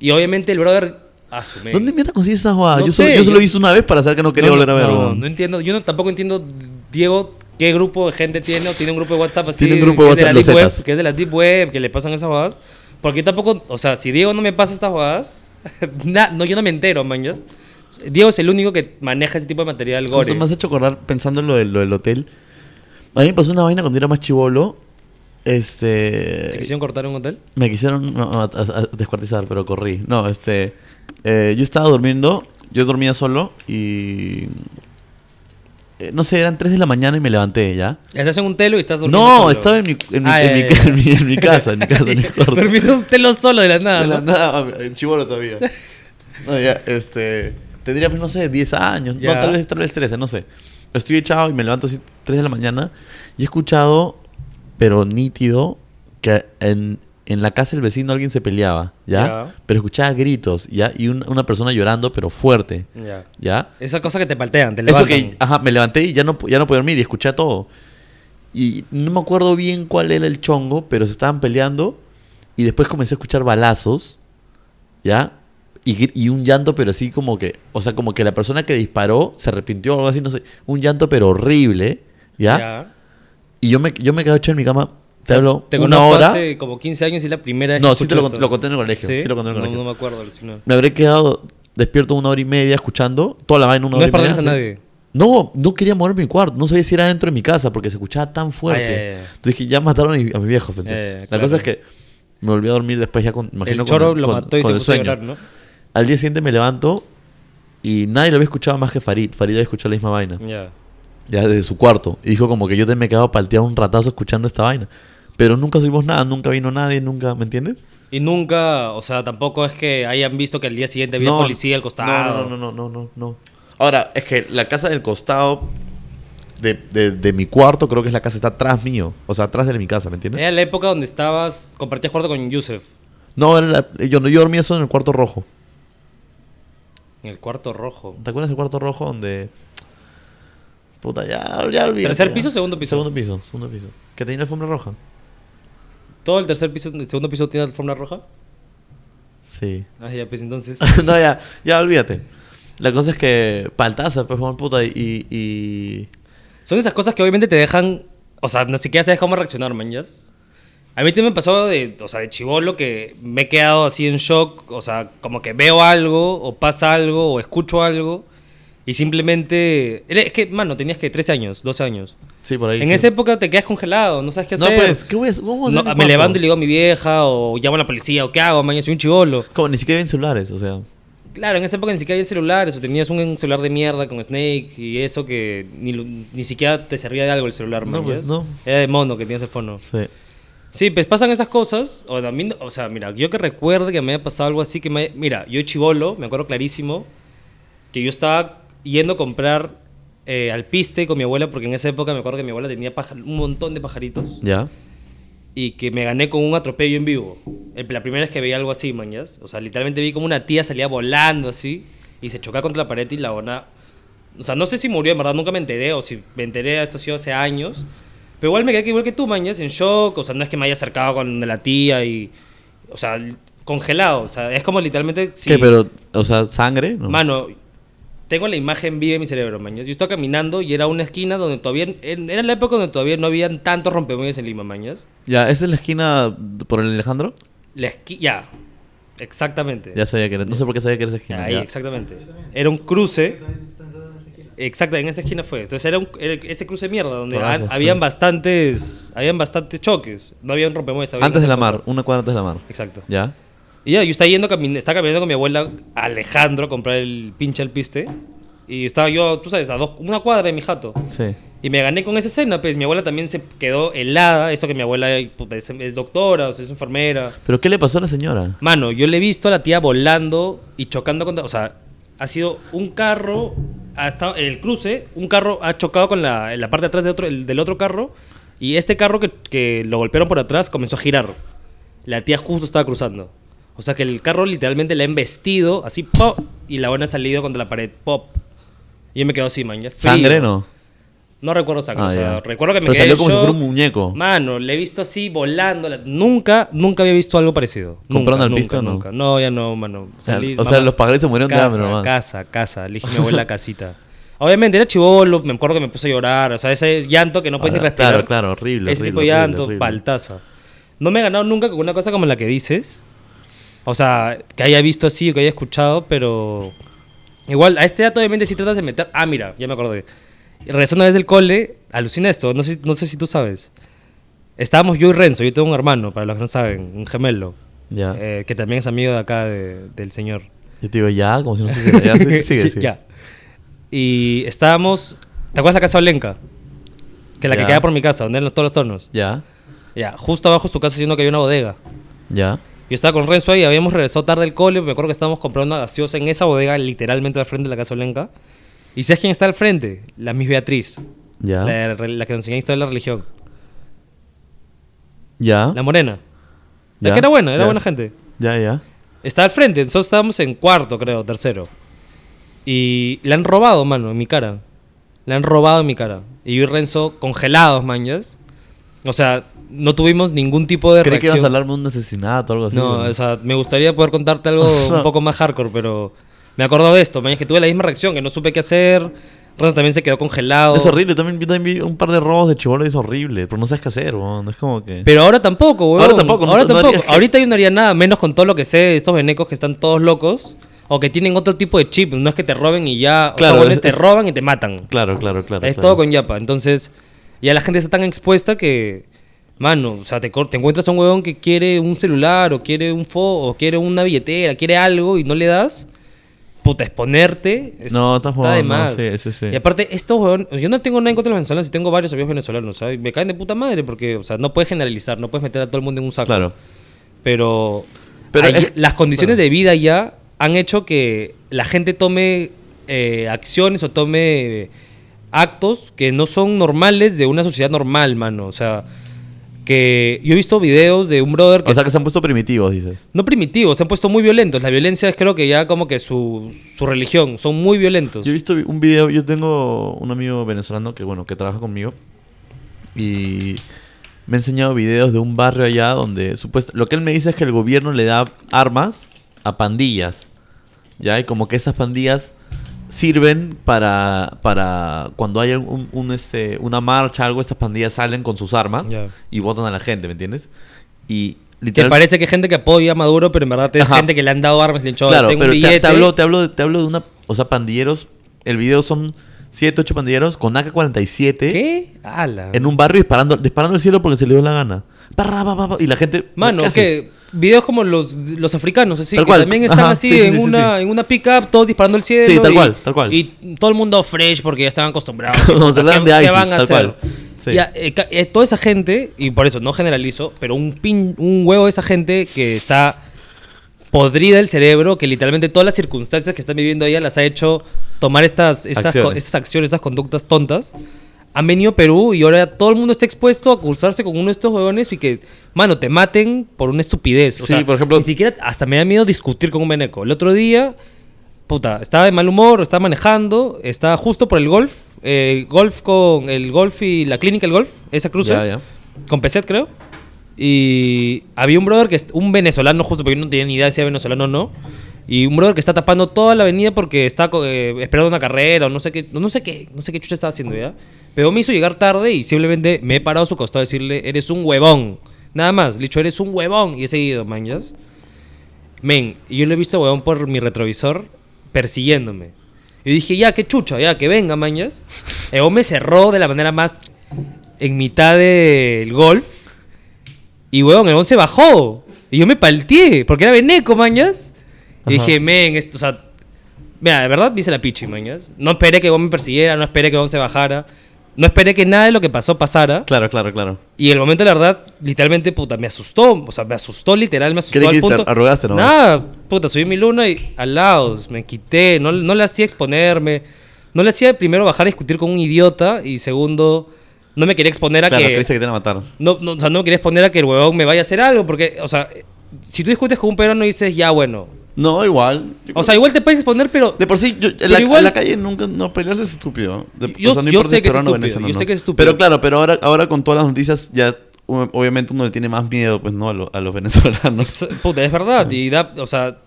Y obviamente el brother. Su men. ¿Dónde mierda consigues esas jugadas? No yo, solo, sé, yo solo yo- he visto una vez para saber que no quería No, volver a ver. No, no, entiendo. Yo tampoco entiendo, Diego, qué grupo de gente tiene o tiene un grupo de WhatsApp así. Tiene un grupo de WhatsApp, la los Deep Web, Zetas. que es de la Deep Web, que le pasan esas jugadas. Porque yo tampoco. O sea, si Diego no me pasa estas jugadas, <laughs> na- no, yo no me entero, mañas. Diego es el único que maneja ese tipo de material gore. Justo me has hecho acordar pensando en lo del, lo del hotel. A mí me pasó una vaina cuando era más chivolo. Este. ¿Te quisieron cortar un hotel? Me quisieron no, a- a- a descuartizar, pero corrí. No, este. eh, yo estaba durmiendo, yo dormía solo y. eh, no sé, eran 3 de la mañana y me levanté ya. Estás en un telo y estás durmiendo. No, solo. estaba en mi, en, mi, Ah, en, mi, en mi- en mi casa, en mi casa, en mi <laughs> cuarto. Durmiendo en un telo solo de la nada. De la ¿no? nada, en chivolo todavía. No, ya, este. Tendría, no sé, 10 años. No, tal vez, tal vez 13, no sé. Estoy echado y me levanto así 3 de la mañana y he escuchado, pero nítido, que en, en la casa del vecino alguien se peleaba, ¿ya? Pero escuchaba gritos, ¿ya? Y un- una persona llorando, pero fuerte, Ya. ¿ya? Esa cosa que te paltean, te Eso levantan. que, ajá, me levanté y ya no, ya no podía dormir y escuché todo. Y no me acuerdo bien cuál era el chongo, pero se estaban peleando y después comencé a escuchar balazos, ¿ya? Y, un llanto, pero así como que, o sea, como que la persona que disparó se arrepintió o algo así, no sé. Un llanto, pero horrible, ¿ya? Ya. Y yo me, yo me quedé echado en mi cama, te hablo, Te una hora. hace como 15 años y la primera vez No, que sí te lo, lo conté en el colegio. Sí, lo conté en el no, colegio. no me acuerdo. alucinado. Me habré quedado despierto una hora y media escuchando toda la vaina una No hora es y media. verles a sí. nadie. No, no quería mover mi cuarto. No sabía si era dentro de mi casa porque se escuchaba tan fuerte. Ah, ya, ya, ya. Entonces dije, ya mataron a mi, a mi viejo. Pensé. Ya, ya, ya, La claro. cosa es que me volví a dormir después ya con, imagino, El choro con, lo con- mató y con se puso a sueño. llorar, ¿no? Al día siguiente me levanto y nadie lo había escuchado más que Farid. Farid había escuchado la misma vaina. Ya. Ya desde su cuarto. Y dijo como que yo te me he quedado palteado un ratazo escuchando esta vaina. Pero nunca subimos nada, nunca vino nadie, nunca, ¿me entiendes? Y nunca, o sea, tampoco es que hayan visto que al día siguiente había policía al costado. No, no, no, no, no, no. Ahora, es que la casa del costado de, de, de mi cuarto creo que es la casa está atrás mío. O sea, atrás de mi casa, ¿me entiendes? Era la época donde estabas, compartías cuarto con Yusef. No, era la- yo, yo dormía solo en el cuarto rojo. En el cuarto rojo. ¿Te acuerdas del cuarto rojo donde... Puta, ya, ya olvídate. ¿Tercer piso o segundo piso? Segundo piso, segundo piso. Que tenía alfombra roja. ¿Todo el tercer piso, el segundo piso tiene alfombra roja? Sí. Ah, ya, pues entonces. <laughs> no, ya, ya olvídate. La cosa es que paltaza, pues, Juan, puta, y, y... Son esas cosas que obviamente te dejan. O sea, no siquiera sabes cómo reaccionar, man. ¿ya? A mí también me pasó de, o sea, de chivolo que me he quedado así en shock, o sea, como que veo algo, o pasa algo, o escucho algo, y simplemente... Es que, mano, tenías que 13 años, 12 años. Sí, por ahí. En sí. esa época te quedas congelado, no sabes qué No, hacer. pues, ¿qué voy a No, me levanto y le digo a mi vieja, o llamo a la policía, o qué hago, mañana soy un chivolo. Como ni siquiera en celulares, o sea. Claro, en esa época ni siquiera había celulares, o tenías un celular de mierda con Snake y eso que ni, ni siquiera te servía de algo el celular, No, man, pues, no. Era de mono que tenías el fono. Sí. Sí, pues pasan esas cosas. O, también, o sea, mira, yo que recuerde que me haya pasado algo así que me... Mira, yo chivolo, me acuerdo clarísimo, que yo estaba yendo a comprar eh, al piste con mi abuela, porque en esa época me acuerdo que mi abuela tenía un montón de pajaritos, ¿Ya? y que me gané con un atropello en vivo. El- la primera vez que veía algo así, mañas. O sea, literalmente vi como una tía salía volando así, y se chocaba contra la pared y la bona... O sea, no sé si murió, en verdad, nunca me enteré, o si me enteré, esto ha sido hace años. Pero igual me quedé igual que tú, mañas, en shock. O sea, no es que me haya acercado con la tía y. O sea, congelado. O sea, es como literalmente. si- ¿Qué, pero, o sea, sangre? No. Mano, tengo la imagen viva en mi cerebro, mañas. Yo estaba caminando y era una esquina donde todavía. Era la época donde todavía no habían tantos rompemuelles en Lima, mañas. Ya, ¿esa es la esquina por el Alejandro? La esquina. Ya. Exactamente. Ya sabía que era. No sé por qué sabía que era esa esquina. Ahí, ya. exactamente. Era un cruce. Exacto, en esa esquina fue. Entonces era, un- era ese cruce de mierda donde ha- sí. habían bastantes habían bastantes choques. No había un rompemuelles. había Antes de la mar, una cuadra antes de la mar. Exacto. ¿Ya? Y ya, yo estaba yendo, estaba caminando con mi abuela Alejandro a comprar el pinche al piste. Y estaba yo, tú sabes, a dos, una cuadra de mi jato. Sí. Y me gané con esa escena, pues mi abuela también se quedó helada. Esto que mi abuela puta, es, es doctora, o sea, es enfermera. ¿Pero qué le pasó a la señora? Mano, yo le he visto a la tía volando y chocando contra. O sea, ha sido un carro. Ha estado en el cruce, un carro ha chocado con la, en la parte de atrás de otro, el- del otro carro. Y este carro que, que lo golpearon por atrás comenzó a girar. La tía justo estaba cruzando. O sea que el carro literalmente la ha embestido, así, pop. Y la buena ha salido contra la pared, pop. Y yo me quedo así, man. ya frío. ¿Sangre no? No recuerdo sangre. Ah, o sea, recuerdo que me Pero quedé salió como si fuera un muñeco. Mano, le he visto así volando. la- Nunca, nunca había visto algo parecido. ¿Compraron Nunca, al nunca, piste o no? Nunca. No, ya no, mano. O sea, Salí, o sea, los pajares se murieron de casa, hambre nomás. Casa, casa. Le dije a mi abuela <laughs> casita. Obviamente era chivolo, me acuerdo que me puse a llorar. O sea, ese llanto que no puedes ni Ah, respirar. claro, claro, horrible, Ese horrible, tipo de horrible, llanto, horrible. paltaza. No me he ganado nunca con una cosa como la que dices. O sea, que haya visto así o que haya escuchado, pero. Igual, a este dato obviamente si tratas de meter. Ah, mira, ya me acordé. Regresó una vez del cole, alucina esto, no sé, no sé si tú sabes. Estábamos yo y Renzo, yo tengo un hermano, para los que no saben, un gemelo, Ya. eh, que también es amigo de acá de- del señor. Yo te digo, ya, como si no supiera. Ya, <laughs> sigue, sigue. sigue. Ya. Y estábamos. ¿Te acuerdas la casa Olenka? Que la que Ya. queda por mi casa, donde eran todos los tornos. Ya, Ya, justo abajo de su casa, siendo que había una bodega. ya. Yo estaba con Renzo ahí, habíamos regresado tarde del cole, me acuerdo que estábamos comprando una gaseosa en esa bodega, literalmente al frente de la casa Olenka. ¿Y sabes quién está al frente? La Miss Beatriz, Ya. la, la que nos enseñó historia de la religión. Ya. La morena. La ya, que era buena, era ya. buena gente. Ya, ya. Está al frente, nosotros estábamos en cuarto, creo, tercero. Y le han robado, mano, en mi cara. Le han robado en mi cara. Y yo y Renzo congelados, mañas. O sea, no tuvimos ningún tipo de Creí que reacción. ibas a hablarme de un asesinato o algo así. No, o sea, me gustaría poder contarte algo <laughs> un poco más hardcore, pero me acordó de esto, mañas, que tuve la misma reacción, que no supe qué hacer. Renzo también se quedó congelado. Es horrible. También, yo también vi un par de robos de chivolo y es horrible. Pero no sabes qué hacer, weón. Es como que. Pero ahora tampoco, weón. Ahora tampoco, Ahora no tampoco. que- Ahorita yo no haría nada, menos con todo lo que sé de estos venecos que están todos locos. O que tienen otro tipo de chip. No es que te roben y ya. Claro, o sea, es- te es- roban y te matan. Claro, claro, claro. es claro. todo con yapa. Entonces, ya la gente está tan expuesta que. Mano, o sea, te, te encuentras a un huevón que quiere un celular, o quiere un fo, o quiere una billetera, quiere algo y no le das. Puta, exponerte. es- No, estás de jugando, más. sí, sí, sí. Y aparte, estos huevón, yo no tengo nada en contra de los venezolanos, y tengo varios amigos venezolanos, ¿sabes? Me caen de puta madre porque, o sea, no puedes generalizar, no puedes meter a todo el mundo en un saco. Claro. Pero, Pero es- las condiciones de vida ya han hecho que la gente tome eh, acciones o tome actos que no son normales de una sociedad normal, mano. O sea, que yo he visto videos de un brother que O sea que se han puesto primitivos, dices. no primitivos, se han puesto muy violentos. La violencia es creo que ya como que su, su religión, son muy violentos. Yo he visto un video, yo tengo un amigo venezolano que bueno, que trabaja conmigo y me ha enseñado videos de un barrio allá donde supuesto lo que él me dice es que el gobierno le da armas a pandillas. Ya, y como que esas pandillas sirven para para cuando hay un, un, este una marcha algo estas pandillas salen con sus armas Ya. y votan a la gente, ¿me entiendes? Y Que literal. parece que es gente que apoya a Maduro, pero en verdad es Ajá. gente que le han dado armas y le han dicho, claro, pero un te- te, hablo, te, hablo, te hablo de una. O sea, pandilleros. El video son 7, 8 pandilleros con AK-47 ¿Qué? Ala. en un barrio disparando, disparando al cielo porque se le dio la gana. Y la gente. Mano, ¿qué que videos como los, los africanos, así, Tal que cual. también están Ajá, así sí, sí, en, sí, sí, una, en una pick-up, todos disparando al cielo. Sí, tal y- cual, tal cual. Y todo el mundo fresh porque ya estaban acostumbrados. <laughs> Como se hablan ¿Qué- de ISIS, van a tal hacer? cual. Ya, eh, ca- eh, toda esa gente, y por eso no generalizo, pero un, pin, un huevo de esa gente que está podrida el cerebro, que literalmente todas las circunstancias que están viviendo ella las ha hecho tomar estas, estas, Acciones. co- estas acciones, estas conductas tontas. Han venido a Perú y ahora todo el mundo está expuesto a cruzarse con uno de estos huevones y que, mano, te maten por una estupidez. O Sí, sea, por ejemplo- Ni siquiera, hasta me da miedo discutir con un veneco. El otro día, puta, estaba de mal humor, estaba manejando, estaba justo por el golf, eh, golf con el golf y la clínica el golf, esa cruce, Ya, ya. con Peset creo. Y había un brother que es un venezolano, justo porque yo no tenía ni idea de si era venezolano o no. Y un brother que está tapando toda la avenida porque está eh, esperando una carrera o no sé qué, no sé qué, no sé qué chucha estaba haciendo ya. Pero me hizo llegar tarde y simplemente me he parado a su costado a decirle, eres un huevón. Nada más, le he dicho, eres un huevón. Y he seguido, manjas. Men, y yo lo he visto huevón por mi retrovisor persiguiéndome. Y dije, ya, qué chucha, ya, que venga, mañas. El me cerró de la manera más en mitad del golf. Y huevón, el se bajó. Y yo me palteé, porque era veneco, mañas. Y Ajá. dije, men, esto, o sea, mira, de verdad me hice la pichi, mañas. No esperé que el me persiguiera, no esperé que el se bajara. No esperé que nada de lo que pasó pasara. Claro, claro, claro. Y el momento, la verdad, literalmente, puta, me asustó. O sea, me asustó literal, me asustó ¿Qué le al punto. ¿Arrugaste nomás? Nada, puta, subí mi luna y al lado, me quité. No, no le hacía exponerme. No le hacía primero bajar a discutir con un idiota. Y segundo, no me quería exponer a Claro, que. creíste que te iban a matar. No, no, o sea, no me quería exponer a que el huevón me vaya a hacer algo. Porque, o sea, si tú discutes con un peruano y dices, ya, bueno. No, igual. O sea, igual te puedes exponer, pero. De por sí, yo, en, la, igual- en la calle nunca no pelearse es estúpido. De- Yo- no yo sé que es estúpido, yo ¿no? sé que es estúpido. Pero claro, pero ahora, ahora con todas las noticias ya o- obviamente uno le tiene más miedo pues no a, lo- a los <laughs> venezolanos. Es- Puta, es verdad. Y da, o sea,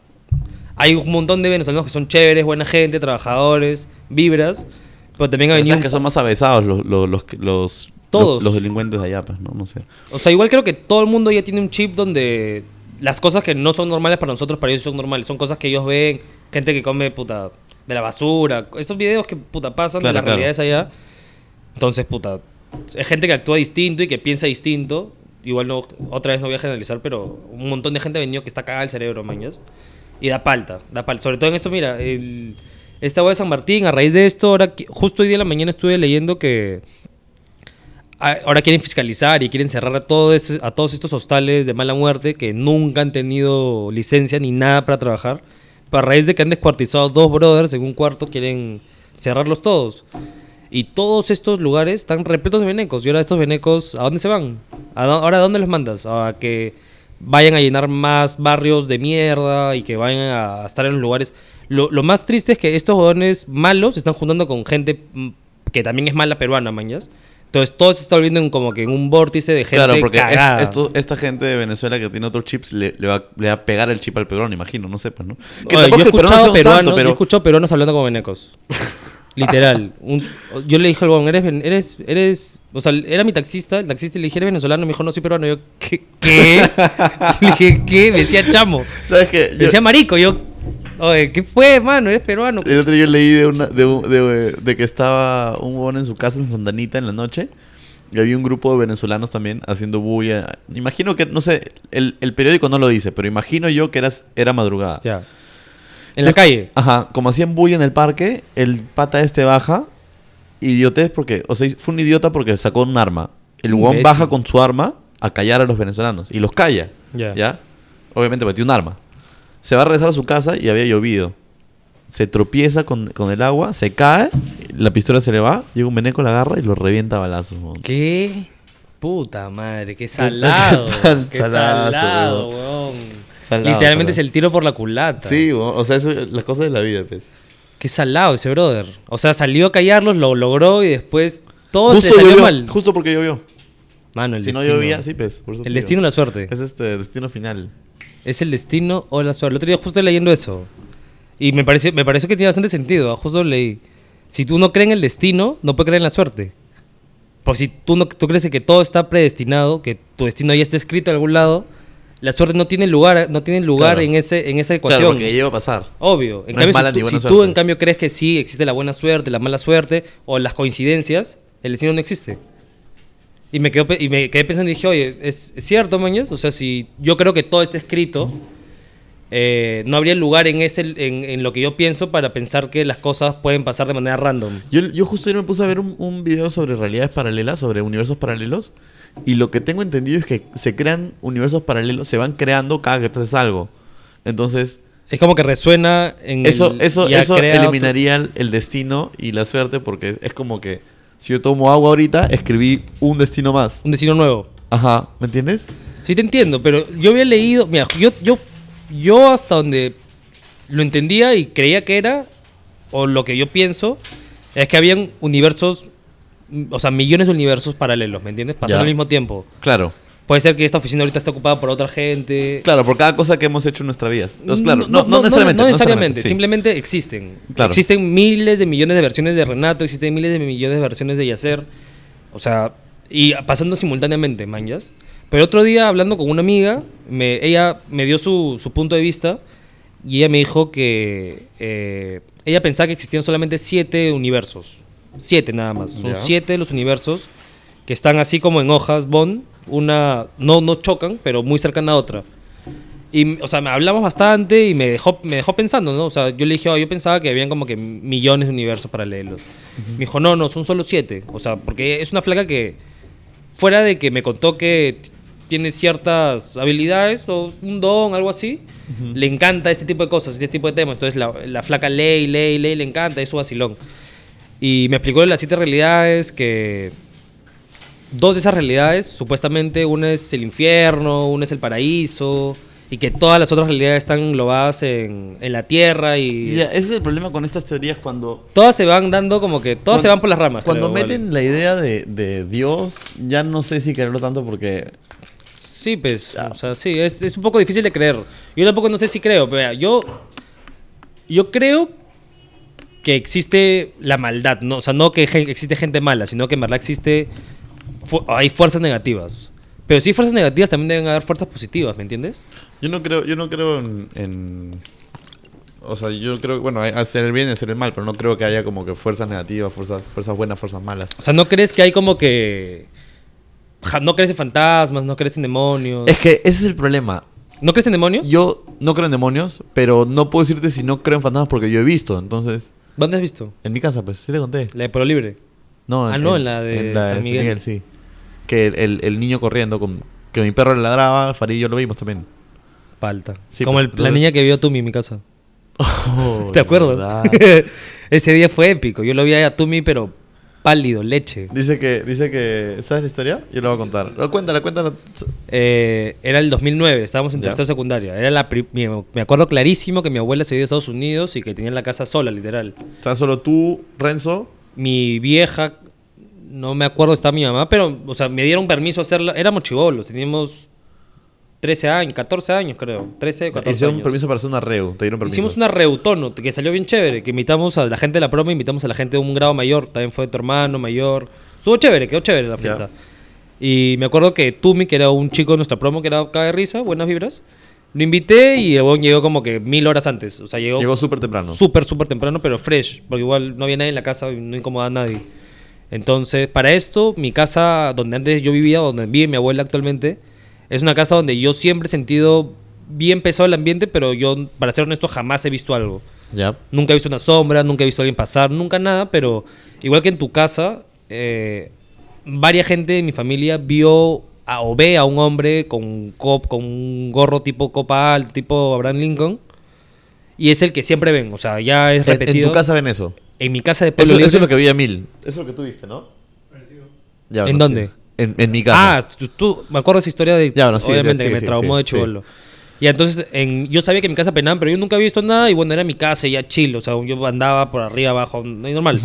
hay un montón de venezolanos que son chéveres, buena gente, trabajadores, vibras. Pero también ha venido. que son más avesados los, los, los, los, Todos. los delincuentes de allá, pues, ¿no? No sé. O sea, igual creo que todo el mundo ya tiene un chip donde las cosas que no son normales para nosotros, para ellos son normales. Son cosas que ellos ven, gente que come, puta, de la basura. Esos videos que, puta, pasan Claro, de las claro. realidades allá. Entonces, puta, es gente que actúa distinto y que piensa distinto. Igual no, otra vez no voy a generalizar, pero un montón de gente ha venido que está cagada el cerebro, mañas. Y da palta, da palta. Sobre todo en esto, mira, el, esta web de San Martín, a raíz de esto, ahora, justo hoy día en la mañana estuve leyendo que ahora quieren fiscalizar y quieren cerrar a, todo ese- a todos estos hostales de mala muerte que nunca han tenido licencia ni nada para trabajar. Pero a raíz de que han descuartizado dos brothers en un cuarto, quieren cerrarlos todos. Y todos estos lugares están repletos de venecos. Y ahora estos venecos, ¿a dónde se van? ¿A ¿Ahora a dónde los mandas? ¿A que vayan a llenar más barrios de mierda y que vayan a estar en los lugares? Lo, lo más triste es que estos jóvenes malos se están juntando con gente mm, que también es mala peruana, mañas. Entonces todo se está volviendo en como que en un vórtice de gente Claro, porque es- esto, esta gente de Venezuela que tiene otros chips le, le va, le va a pegar el chip al peruano, imagino, no sé, pues, ¿no? Que Oye, tampoco yo he peruano escuchado yo he pero escuchado peruanos hablando como venecos. <laughs> Literal. Un- yo le dije al huevón, eres, eres, eres, o sea, era mi taxista, el taxista le dije, eres venezolano, me dijo, no soy peruano. Yo, ¿qué? ¿Qué? <laughs> <laughs> le dije, ¿qué? Me decía chamo. ¿sabes qué? Me decía marico. Yo, oye, ¿qué fue, mano? Eres peruano. El otro día yo leí de, una, de, un- de- de que estaba un huevón en su casa en Santanita en la noche y había un grupo de venezolanos también haciendo bulla. Imagino que, no sé, el, el periódico no lo dice, pero imagino yo que era, era madrugada. Ya. En la calle. Ajá, como hacían bulla en el parque, el pata este baja, idiotez porque, o sea, fue un idiota porque sacó un arma. El huevón baja con su arma a callar a los venezolanos y los calla. Ya. ¿Ya? Obviamente metió un arma. Se va a regresar a su casa y había llovido. Se tropieza con, con el agua, se cae, la pistola se le va, llega un veneco, la agarra y lo revienta a balazos. huevón. ¿Qué? Puta madre, qué <laughs> salado. tan qué salado, weón. weón. Salado, Literalmente es salado. el tiro por la culata. Sí, huevón, o sea, eso es las cosas de la vida, pues. Qué salado ese brother. O sea, salió a callarlos, lo logró y después todo le salió llovió, mal. justo porque llovió. Mano, el si destino. no llovía, sí, pues. por eso te El digo. destino o la suerte. Es este destino final. Es el destino o la suerte. El otro día justo leyendo eso. Y me pareció, me pareció que tiene bastante sentido. ¿ah? Justo leí. Si tú no crees en el destino, no puedes creer en la suerte. Por si tú, no, tú crees que todo está predestinado, que tu destino ya está escrito en algún lado, la suerte no tiene lugar, no tiene lugar Claro. en, ese, en esa Claro, ecuación. porque lleva a pasar. Obvio. En No cambio, mala si, tú, si tú, en cambio crees que sí existe la buena suerte, la mala suerte o las coincidencias, el destino no existe. Y me, quedo, pe- y me quedé pensando y dije, oye, ¿es, es cierto, mañas? O sea, si yo creo que todo está escrito, eh, no habría lugar en, ese, en, en lo que yo pienso para pensar que las cosas pueden pasar de manera random. Yo, yo justo ayer me puse a ver un, un video sobre realidades paralelas, sobre universos paralelos, y lo que tengo entendido es que se crean universos paralelos, se van creando cada que tú haces algo. Entonces, Es como que resuena en eso, el- eso, eso otro- eliminaría el, el destino y la suerte, porque es, es como que si yo tomo agua ahorita, escribí un destino más. un destino nuevo. Ajá, ¿me entiendes? Sí te entiendo, pero yo había leído, mira, yo, yo, yo hasta donde lo entendía y creía que era, o lo que yo pienso, es que habían universos, o sea, millones de universos paralelos, ¿me entiendes? Pasando al mismo tiempo. Claro. Puede ser que esta oficina ahorita esté ocupada por otra gente. Claro, por cada cosa que hemos hecho en nuestra vida. Entonces, claro, no, no, necesariamente. No necesariamente, sí. simplemente existen. Claro. Existen miles de millones de versiones de Renato, existen miles de millones de versiones de Yacer. O sea, y pasando simultáneamente, manjas. Pero otro día, hablando con una amiga, me, ella me dio su, su punto de vista y ella me dijo que eh, ella pensaba que existían solamente siete universos. Siete nada más. Son Ya. siete los universos que están así como en hojas Bond. Una, no, no chocan, pero muy cercana a otra. Y, o sea, me hablamos bastante y me dejó, me dejó pensando, ¿no? O sea, yo le dije, "Oh, yo pensaba que habían como que millones de universos paralelos. Me dijo, no, no, son solo siete. O sea, porque es una flaca que, fuera de que me contó que tiene ciertas habilidades o un don, algo así, le encanta este tipo de cosas, este tipo de temas. Entonces la, la flaca lee y lee y lee, y le encanta, es su vacilón. Y me explicó las siete realidades que dos de esas realidades, supuestamente una es el infierno, una es el paraíso, y que todas las otras realidades están englobadas en, en la tierra y ya, ese es el problema con estas teorías cuando todas se van dando como que, todas Cuando- se van por las ramas. Cuando creo, meten ¿vale? la idea de, de Dios, ya no sé si quererlo tanto porque... Sí, pues, Ya. o sea, sí, es, es un poco difícil de creer. Yo tampoco no sé si creo, pero vea, yo, yo creo que existe la maldad, ¿no? O sea, no que existe gente mala, sino que en verdad existe, fu- hay fuerzas negativas. Pero sí, fuerzas negativas también deben haber fuerzas positivas, ¿me entiendes? Yo no creo, yo no creo en, en- O sea, yo creo, bueno, hay- hacer el bien y hacer el mal, pero no creo que haya como que fuerzas negativas, fuerzas, fuerzas buenas, fuerzas malas. O sea, ¿no crees que hay como que... ja, no crees en fantasmas, no crees en demonios? Es que ese es el problema. ¿No crees en demonios? Yo no creo en demonios, pero no puedo decirte si no creo en fantasmas porque yo he visto. Entonces, ¿Dónde has visto? en mi casa, pues, sí te conté. La de Pueblo Libre. No, Ah, no, en la de San Miguel. sí. Que el, el- niño corriendo, con, que mi perro le ladraba, Farid y yo lo vimos también. Falta. Sí, como pues, el- la niña que vio a Tumi en mi casa. Oh, <laughs> ¿Te acuerdas? <laughs> Ese día fue épico. Yo lo vi a Tumi, pero pálido, leche. Dice que, dice que, ¿sabes la historia? Yo lo voy a contar. No, Cuéntala, cuéntala. Eh, era el 2009, estábamos en tercera secundaria. Era la me acuerdo clarísimo que mi abuela se iba a Estados Unidos y que tenía la casa sola, literal. O sea, solo tú, Renzo. Mi vieja, no me acuerdo, está mi mamá, pero, o sea, me dieron permiso a hacerla. Éramos chivolos, teníamos 13 años, 14 años, creo. 13, 14 Hicieron años. permiso para hacer una reu. Te dieron permiso. Hicimos una reutono que salió bien chévere, que invitamos a la gente de la promo, invitamos a la gente de un grado mayor, también fue tu hermano mayor. Estuvo chévere, quedó chévere la fiesta. Y me acuerdo que Tumi, que era un chico de nuestra promo, que era caga de risa, buenas vibras, lo invité y el huevón llegó como que mil horas antes. O sea, llegó, Llegó súper temprano. súper, súper temprano, pero fresh, porque igual no había nadie en la casa no incomodaba a nadie. Entonces, para esto, mi casa donde antes yo vivía, donde vive mi abuela actualmente, es una casa donde yo siempre he sentido bien pesado el ambiente, pero yo, para ser honesto, jamás he visto algo. Ya. Nunca he visto una sombra, nunca he visto a alguien pasar, nunca nada, pero igual que en tu casa, eh, varias gente de mi familia vio a- o ve a un hombre con, cop, con un gorro tipo copa alta, tipo Abraham Lincoln, y es el que siempre ven, o sea, ya es En, en repetido. tu casa ven eso. En mi casa de Eso, Pueblo eso Libre- es lo que vi a mil. Eso es lo que tú viste, ¿no? Ya, ¿En dónde? sí. En, en mi casa. Ah, tú, tú- me acuerdo esa historia de. Ya, bueno, sí, obviamente sí, que me traumó sí, de sí. chivolo. Y entonces, en, yo sabía que en mi casa penaban, pero yo nunca había visto nada. Y bueno, era mi casa, ya chill. O sea, yo andaba por arriba, abajo, no hay normal.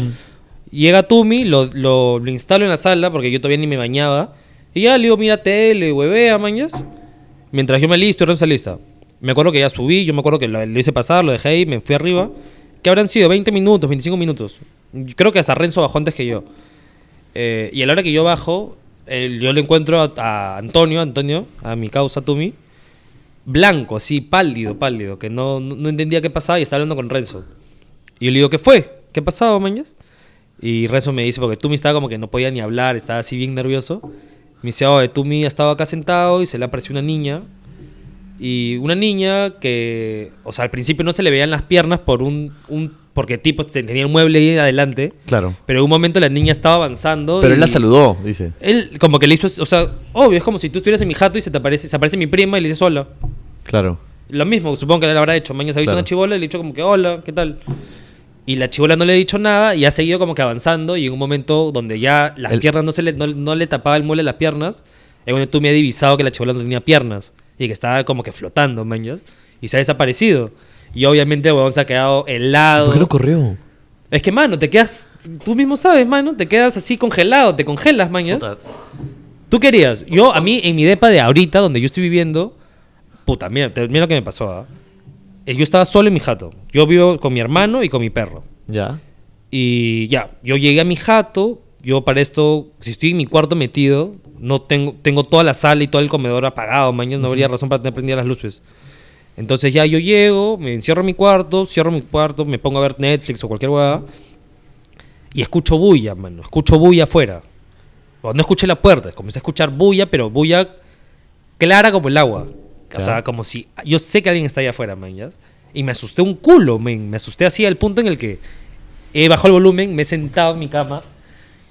Llega Tumi, lo, lo, lo instalo en la sala, porque yo todavía ni me bañaba. Y ya le digo, mira tele, huevea, mañas. Mientras yo me listo, y se lista. Me acuerdo que ya subí, yo me acuerdo que lo, lo hice pasar, lo dejé ahí, me fui arriba. Que habrán sido 20 minutos, 25 minutos. Creo que hasta Renzo bajó antes que yo. Eh, y a la hora que yo bajo, el- yo le encuentro a, Antonio, Antonio, a mi causa Tumi, blanco, así, pálido, pálido, que no, no, no entendía qué pasaba y estaba hablando con Renzo. Y yo le digo, ¿qué fue? ¿Qué ha pasado, mañas? Y Renzo me dice, porque Tumi estaba como que no podía ni hablar, estaba así bien nervioso. Me dice, oye, Tumi ha estado acá sentado y se le apareció una niña. Y una niña que, o sea, al principio no se le veían las piernas por un, un porque tipo tenía el mueble ahí adelante. Claro. Pero en un momento la niña estaba avanzando. Pero él la saludó, dice. Él como que le hizo, o sea, obvio, es como si tú estuvieras en mi jato y se te aparece, se aparece mi prima y le dices hola. Claro. Lo mismo, supongo que él habrá hecho. Mañana se ha visto Claro. una chivola y le ha dicho como que hola, ¿qué tal? Y la chivola no le ha dicho nada y ha seguido como que avanzando y en un momento donde ya las El- piernas no, se le, no, no le tapaba el mueble las piernas, es cuando tú me has divisado que la chivola no tenía piernas y que estaba como que flotando, mañas, y se ha desaparecido. Y obviamente, weón, se ha quedado helado. ¿Por qué no corrió? Es que, mano, te quedas, tú mismo sabes, mano, te quedas así congelado, te congelas, mañas. Puta. ¿Tú querías? Yo, a mí, en mi depa de ahorita, donde yo estoy viviendo, puta, mira, mira lo que me pasó, ¿ah? Eh, Yo estaba solo en mi jato. Yo vivo con mi hermano y con mi perro. Ya. Y ya, yo llegué a mi jato, yo para esto, si estoy en mi cuarto metido, no tengo, tengo toda la sala y todo el comedor apagado, mañana no habría razón para tener prendidas las luces. Entonces ya yo llego, me encierro en mi cuarto, cierro mi cuarto, me pongo a ver Netflix o cualquier hueá y escucho bulla, mano, escucho bulla afuera. O no escuché la puerta, comencé a escuchar bulla, pero bulla clara como el agua. O sea, como si yo sé que alguien está allá afuera, man, ¿ya? Y me asusté un culo, men. Me asusté así al punto en el que he bajado el volumen, me he sentado en mi cama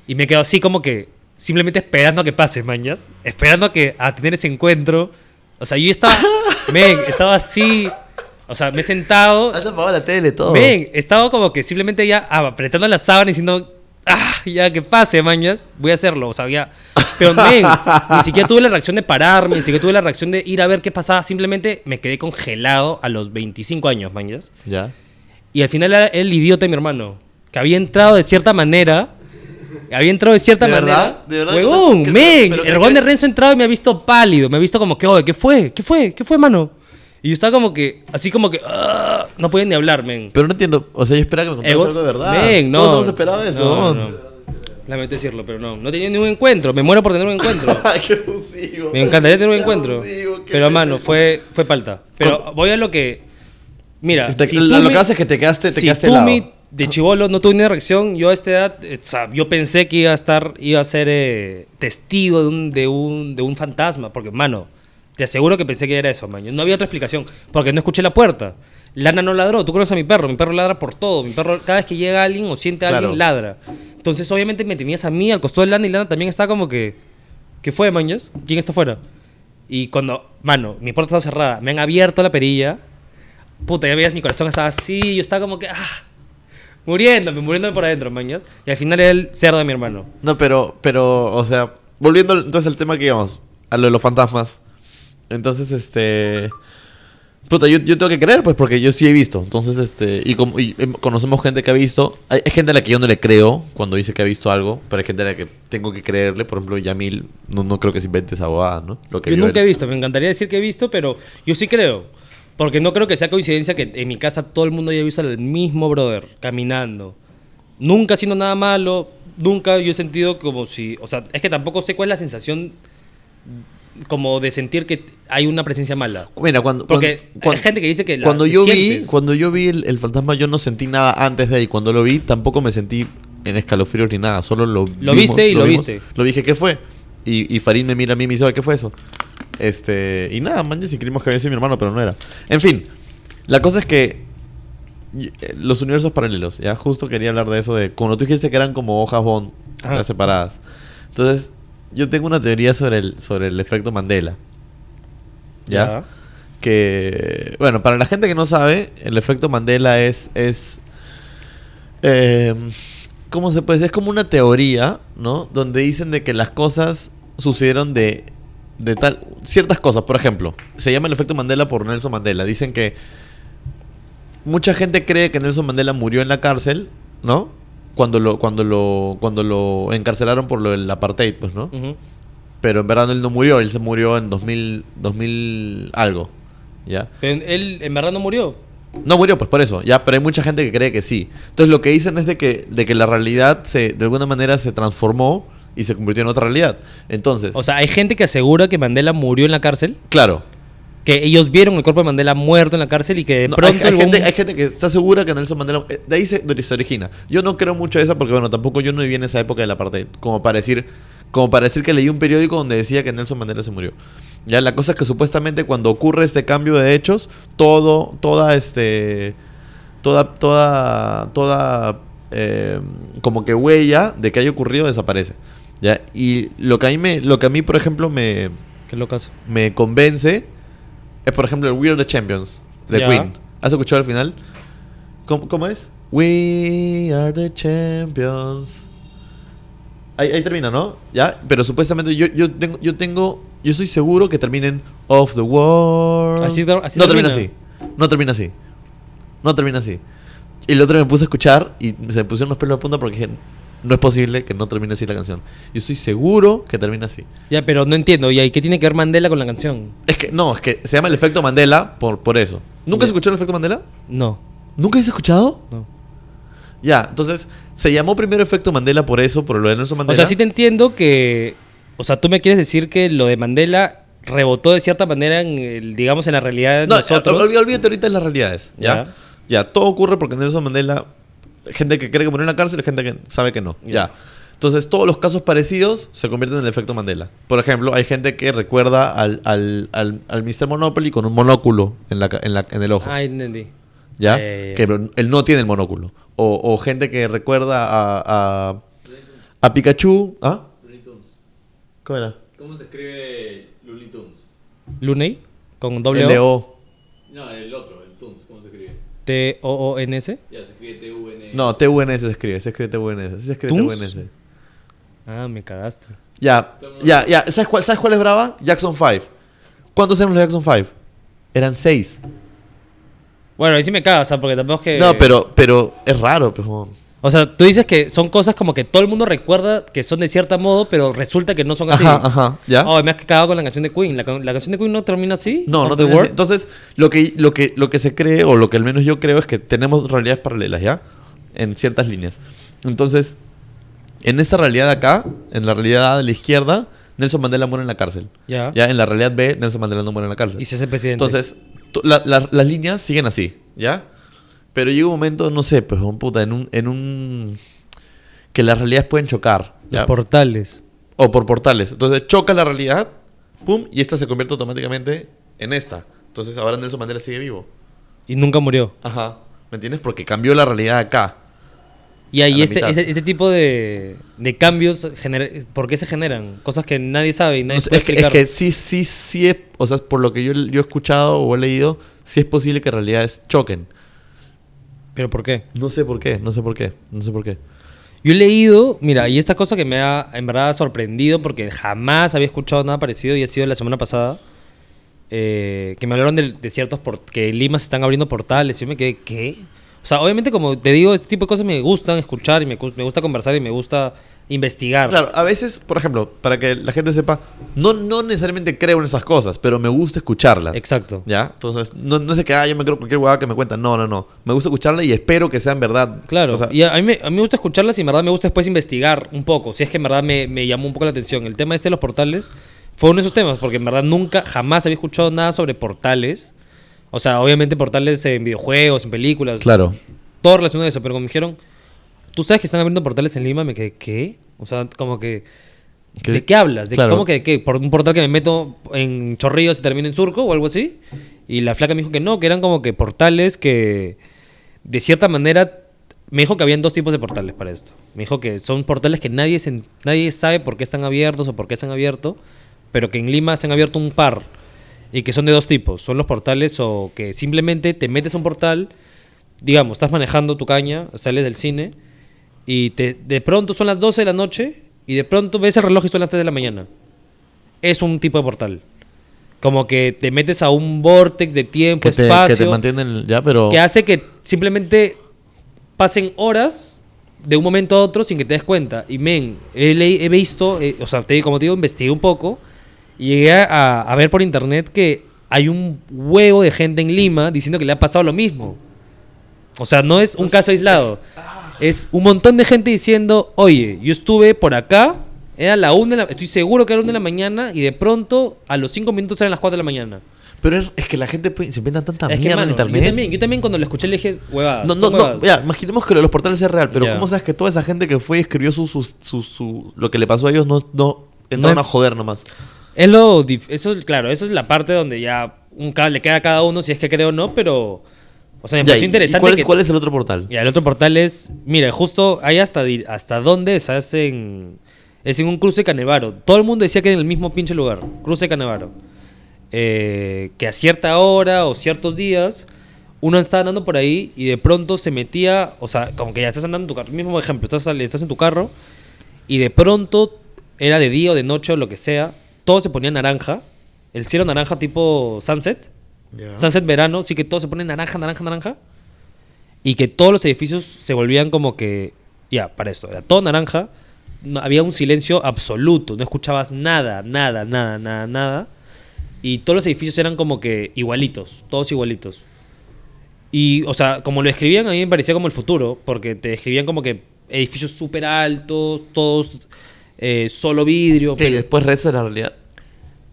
y me quedo así como que simplemente esperando a que pase, mañas. Esperando a que a tener ese encuentro. O sea, yo estaba, <laughs> men, estaba así. O sea, me he sentado. Has apagado la tele, todo. Men, estaba como que simplemente ya apretando la sábana y diciendo, ah, ya que pase, mañas, voy a hacerlo. O sea, ya. Pero, men, ni siquiera tuve la reacción de pararme, ni siquiera tuve la reacción de ir a ver qué pasaba. Simplemente me quedé congelado a los 25 años, mañas. Ya. Y al final era el idiota de mi hermano, que había entrado de cierta manera. Había entrado de cierta ¿De manera. verdad? ¿De verdad? Huevón, ¿Qué- qué- men. pero El huevón de Renzo ha entrado y me ha visto pálido. Me ha visto como que, oye, ¿qué fue? ¿Qué fue? ¿Qué fue, mano? Y yo estaba como que, así como que, ah, no podía ni hablar, men. Pero no entiendo. O sea, yo esperaba que me contaras huevón- algo de verdad. Men, no. Todos hemos esperado eso. No, ¿no? no. Lamento decirlo, pero no. No tenía ningún encuentro. Me muero por tener un encuentro. <laughs> Qué abusivo. Me encantaría tener un Qué encuentro. abusivo, Pero, mano, fue, fue palta. Pero voy a lo que. Mira, Te- si lo, que hace es que te quedaste, te si quedaste helado. De chivolo no tuve ni reacción, yo a esta edad, eh, o sea, yo pensé que iba a estar, iba a ser eh, testigo de un, de, un, de un fantasma, porque, mano, te aseguro que pensé que era eso, man. No había otra explicación, porque no escuché la puerta. Lana no ladró, tú conoces a mi perro, mi perro ladra por todo, mi perro cada vez que llega alguien o siente a alguien, Claro. ladra. Entonces, obviamente, me tenías a mí, al costado de Lana, y Lana también está como que, ¿qué fue, mañas? ¿Quién está afuera? Y cuando, mano, mi puerta estaba cerrada, me han abierto la perilla, puta, ya veías mi corazón estaba así, yo estaba como que, ah, muriéndome, muriéndome por adentro, mañas. Y al final era el cerdo de mi hermano. No, pero, pero, o sea, volviendo entonces al tema que íbamos, a lo de los fantasmas. Entonces, este. Puta, yo, yo tengo que creer, pues, porque yo sí he visto. Entonces, este. Y, como, y em, conocemos gente que ha visto. Hay, hay gente a la que yo no le creo cuando dice que ha visto algo, pero hay gente a la que tengo que creerle. Por ejemplo, Yamil, no, no creo que se invente esa bobada, ¿no? Lo que Yo nunca él. he visto, me encantaría decir que he visto, pero yo sí creo. Porque no creo que sea coincidencia que en mi casa todo el mundo haya visto al mismo brother caminando. Nunca haciendo nada malo, nunca yo he sentido como si. O sea, es que tampoco sé cuál es la sensación como de sentir que hay una presencia mala. Mira, cuando. Porque cuando- hay gente que dice que la cuando yo vi cuando yo vi el, el fantasma yo no sentí nada antes de ahí cuando lo vi tampoco me sentí en escalofríos ni nada solo lo Lo vimos, viste y lo viste. lo dije qué fue y, y Farid me mira a mí y me dice "Oye, qué fue eso este y nada man si creímos que había sido mi hermano pero no era. En fin la cosa es que y- eh, los universos paralelos ya justo quería hablar de eso de como tú dijiste que eran como hojas Bond Ajá. separadas. Entonces yo tengo una teoría sobre el sobre el efecto Mandela ¿ya? que bueno para la gente que no sabe el efecto Mandela es es eh, cómo se puede decir es como una teoría no donde dicen de que las cosas sucedieron de de tal ciertas cosas por ejemplo se llama el efecto Mandela por Nelson Mandela dicen que mucha gente cree que Nelson Mandela murió en la cárcel no cuando lo cuando lo cuando lo encarcelaron por lo del apartheid pues no pero en verdad él no murió, él se murió en 2000, 2000 algo, ¿ya? Pero él en verdad no murió. No murió, pues por eso, ya, pero hay mucha gente que cree que sí. Entonces lo que dicen es de que, de que la realidad se, de alguna manera se transformó y se convirtió en otra realidad. Entonces, O sea, hay gente que asegura que Mandela murió en la cárcel, claro. que ellos vieron el cuerpo de Mandela muerto en la cárcel y que de No, pronto hay, hay algún- gente, hay gente que está segura que Nelson Mandela. eh, De ahí se, de origina. Yo no creo mucho esa porque, bueno, tampoco yo no viví en esa época del apartheid. Como para decir, como para decir que leí un periódico donde decía que Nelson Mandela se murió. Ya, la cosa es que supuestamente cuando ocurre este cambio de hechos, todo, toda este. Toda, toda, toda. eh, como que huella de que haya ocurrido desaparece. ¿Ya? Y lo que a mí, me, lo que a mí por ejemplo, me, Qué locazo. me convence es, por ejemplo, el We Are the Champions de Ya. Queen. ¿Has escuchado al final? ¿Cómo, cómo es? We are the champions. Ahí, ahí termina, ¿no? ¿Ya? Pero supuestamente yo, yo, tengo, yo tengo... Yo estoy seguro que terminen Of the World. Así así no termina así. termina. No termina así. No termina así. Y el otro me puse a escuchar y se me pusieron los pelos de punta porque dije, no es posible que no termine así la canción. Yo estoy seguro que termina así. Ya, pero no entiendo. ¿Y ahí qué tiene que ver Mandela con la canción? Es que, no, es que se llama el efecto Mandela por, por eso. ¿Nunca has Ya. escuchado el efecto Mandela? No, ¿Nunca has escuchado? no. Ya, entonces, se llamó primero efecto Mandela por eso, por lo de Nelson O Mandela. sea, sí te entiendo que... O sea, tú me quieres decir que lo de Mandela rebotó de cierta manera en, el, digamos, en la realidad de No, nosotros. olví- olvídate ahorita de las realidades, ¿ya? Ya. ¿ya? todo ocurre porque Nelson Mandela, gente que cree que murió en la cárcel y gente que sabe que no, Ya. ya. Entonces, todos los casos parecidos se convierten en el efecto Mandela. Por ejemplo, hay gente que recuerda al, al, al, al Mr. Monopoly con un monóculo en, la, en, la, en el ojo. Ah, entendí. ¿Ya? Eh, que pero él no tiene el monóculo. O, o gente que recuerda a, a, a Pikachu. ¿Ah? ¿Cómo era? ¿Cómo se escribe Looney Tunes? Luney, con doble O. L-O. No, el otro, el Tunes, ¿cómo se escribe? T-O-O-N-S. Ya, se escribe T-U-N. No, TUNS se escribe. Se escribe TUNS. Sí se escribe. TUNS. Ah, me cagaste. Ya, ya, ya. ¿Sabes cuál, ¿Sabes cuál es brava? Jackson 5. ¿Cuántos eran los Jackson 5? Eran 6. Bueno, ahí sí me cagas, o sea, porque tampoco es que... No, pero, pero es raro, pero... O sea, tú dices que son cosas como que todo el mundo recuerda que son de cierto modo, pero resulta que no son así. Ajá, ajá. ¿Ya? Oh, me has cagado con la canción de Queen. ¿La, la canción de Queen no termina así? No, no the termina así. Entonces, lo que, lo, que, lo que se cree, o lo que al menos yo creo, es que tenemos realidades paralelas, ¿ya? En ciertas líneas. Entonces, en esta realidad acá, en la realidad A de la izquierda, Nelson Mandela muere en la cárcel. Ya. Ya, en la realidad B, Nelson Mandela no muere en la cárcel. Y se hace presidente. Entonces, to- la- la- las líneas siguen así, ¿ya? Pero llega un momento, no sé, pues, un puta, en un, en un... que las realidades pueden chocar, Los ¿ya? portales. O por portales. Entonces choca la realidad, pum, y esta se convierte automáticamente en esta. Entonces ahora Nelson Mandela sigue vivo. Y nunca murió. Ajá. ¿Me entiendes? Porque cambió la realidad acá. Y ahí este, este, este tipo de, de cambios, genera- ¿por qué se generan? Cosas que nadie sabe y nadie No puede es, que, es explicar. que sí, sí, sí es, o sea, por lo que yo, yo he escuchado o he leído, sí es posible que realidades choquen. ¿Pero por qué? No sé por qué, no sé por qué, no sé por qué. Yo he leído, mira, y esta cosa que me ha en verdad sorprendido porque jamás había escuchado nada parecido y ha sido la semana pasada, eh, que me hablaron de, de ciertos, que en Lima se están abriendo portales y yo me quedé, ¿qué? O sea, obviamente como te digo, este tipo de cosas me gustan escuchar y me, me gusta conversar y me gusta investigar. Claro, a veces, por ejemplo, para que la gente sepa, no, no necesariamente creo en esas cosas, pero me gusta escucharlas. Exacto. ¿Ya? Entonces, no, no es de que ah, yo me creo cualquier huevada que me cuentan. No, no, no. Me gusta escucharla y espero que sean verdad. Claro, O sea, y a a mí, me, a mí me gusta escucharlas y en verdad me gusta después investigar un poco, si es que en verdad me, me llamó un poco la atención. El tema este de los portales fue uno de esos temas, porque en verdad nunca, jamás había escuchado nada sobre portales. O sea, obviamente portales en videojuegos, en películas, Claro. todo relacionado a eso, pero como me dijeron, tú sabes que están abriendo portales en Lima, me quedé, ¿qué? O sea, como que... ¿Qué? ¿De qué hablas? ¿De Claro. ¿Cómo que de qué? ¿Por un portal que me meto en Chorrillos y termino en Surco o algo así? Y la flaca me dijo que no, que eran como que portales que de cierta manera me dijo que habían dos tipos de portales para esto. Me dijo que son portales que nadie se- nadie sabe por qué están abiertos o por qué se han abierto, pero que en Lima se han abierto un par y que son de dos tipos. Son los portales o que simplemente te metes a un portal, digamos, estás manejando tu caña, sales del cine y te, de pronto son las 12 de la noche y de pronto ves el reloj y son las 3 de la mañana. Es un tipo de portal. Como que te metes a un vortex de tiempo, Que te, que espacio, te mantienen ya, pero. que hace que simplemente pasen horas de un momento a otro sin que te des cuenta. Y men, he, he visto, eh, o sea, te, como te digo, investigué un poco y llegué a, a ver por internet que hay un huevo de gente en Lima diciendo que le ha pasado lo mismo. O sea, no es un caso aislado. Es un montón de gente diciendo, oye, yo estuve por acá Era la una de la, estoy seguro que era la una de la mañana y de pronto a los cinco minutos eran las 4 de la mañana. Pero es, es que la gente pues, se inventa tanta Es que, mierda en internet. Yo también, yo también cuando lo escuché le dije, huevadas. No, no, no, huevadas". ya, imaginemos que lo de los portales es real, pero Ya. ¿cómo sabes que toda esa gente que fue y escribió su, su, su, su- lo que le pasó a ellos no, no entraron No- a joder nomás? Es lo, eso es, claro, eso es la parte donde ya un, le queda a cada uno si es que cree o no, pero, o sea, me pareció ¿y- y interesante cuál, es, que- cuál es el otro portal? Ya, el otro portal es, mira, justo ahí hasta, hasta dónde se hacen, es en un cruce Canevaro. Todo el mundo decía que en el mismo pinche lugar, cruce Canevaro. Eh, que a cierta hora o ciertos días uno estaba andando por ahí y de pronto se metía, o sea, como que ya estás andando en tu carro, mismo ejemplo, estás, estás en tu carro y de pronto era de día o de noche o lo que sea, todo se ponía naranja, el cielo naranja tipo sunset, sunset verano, sí que todo se pone naranja, naranja, naranja y que todos los edificios se volvían como que, ya, para esto, era todo naranja, no- había un silencio absoluto, no escuchabas nada, nada, nada, nada, nada, y todos los edificios eran como que igualitos, todos igualitos. Y, o sea, como lo escribían, a mí me parecía como el futuro, porque te describían como que edificios súper altos, todos eh, solo vidrio, ¿Qué? ¿Y pero después reza la realidad?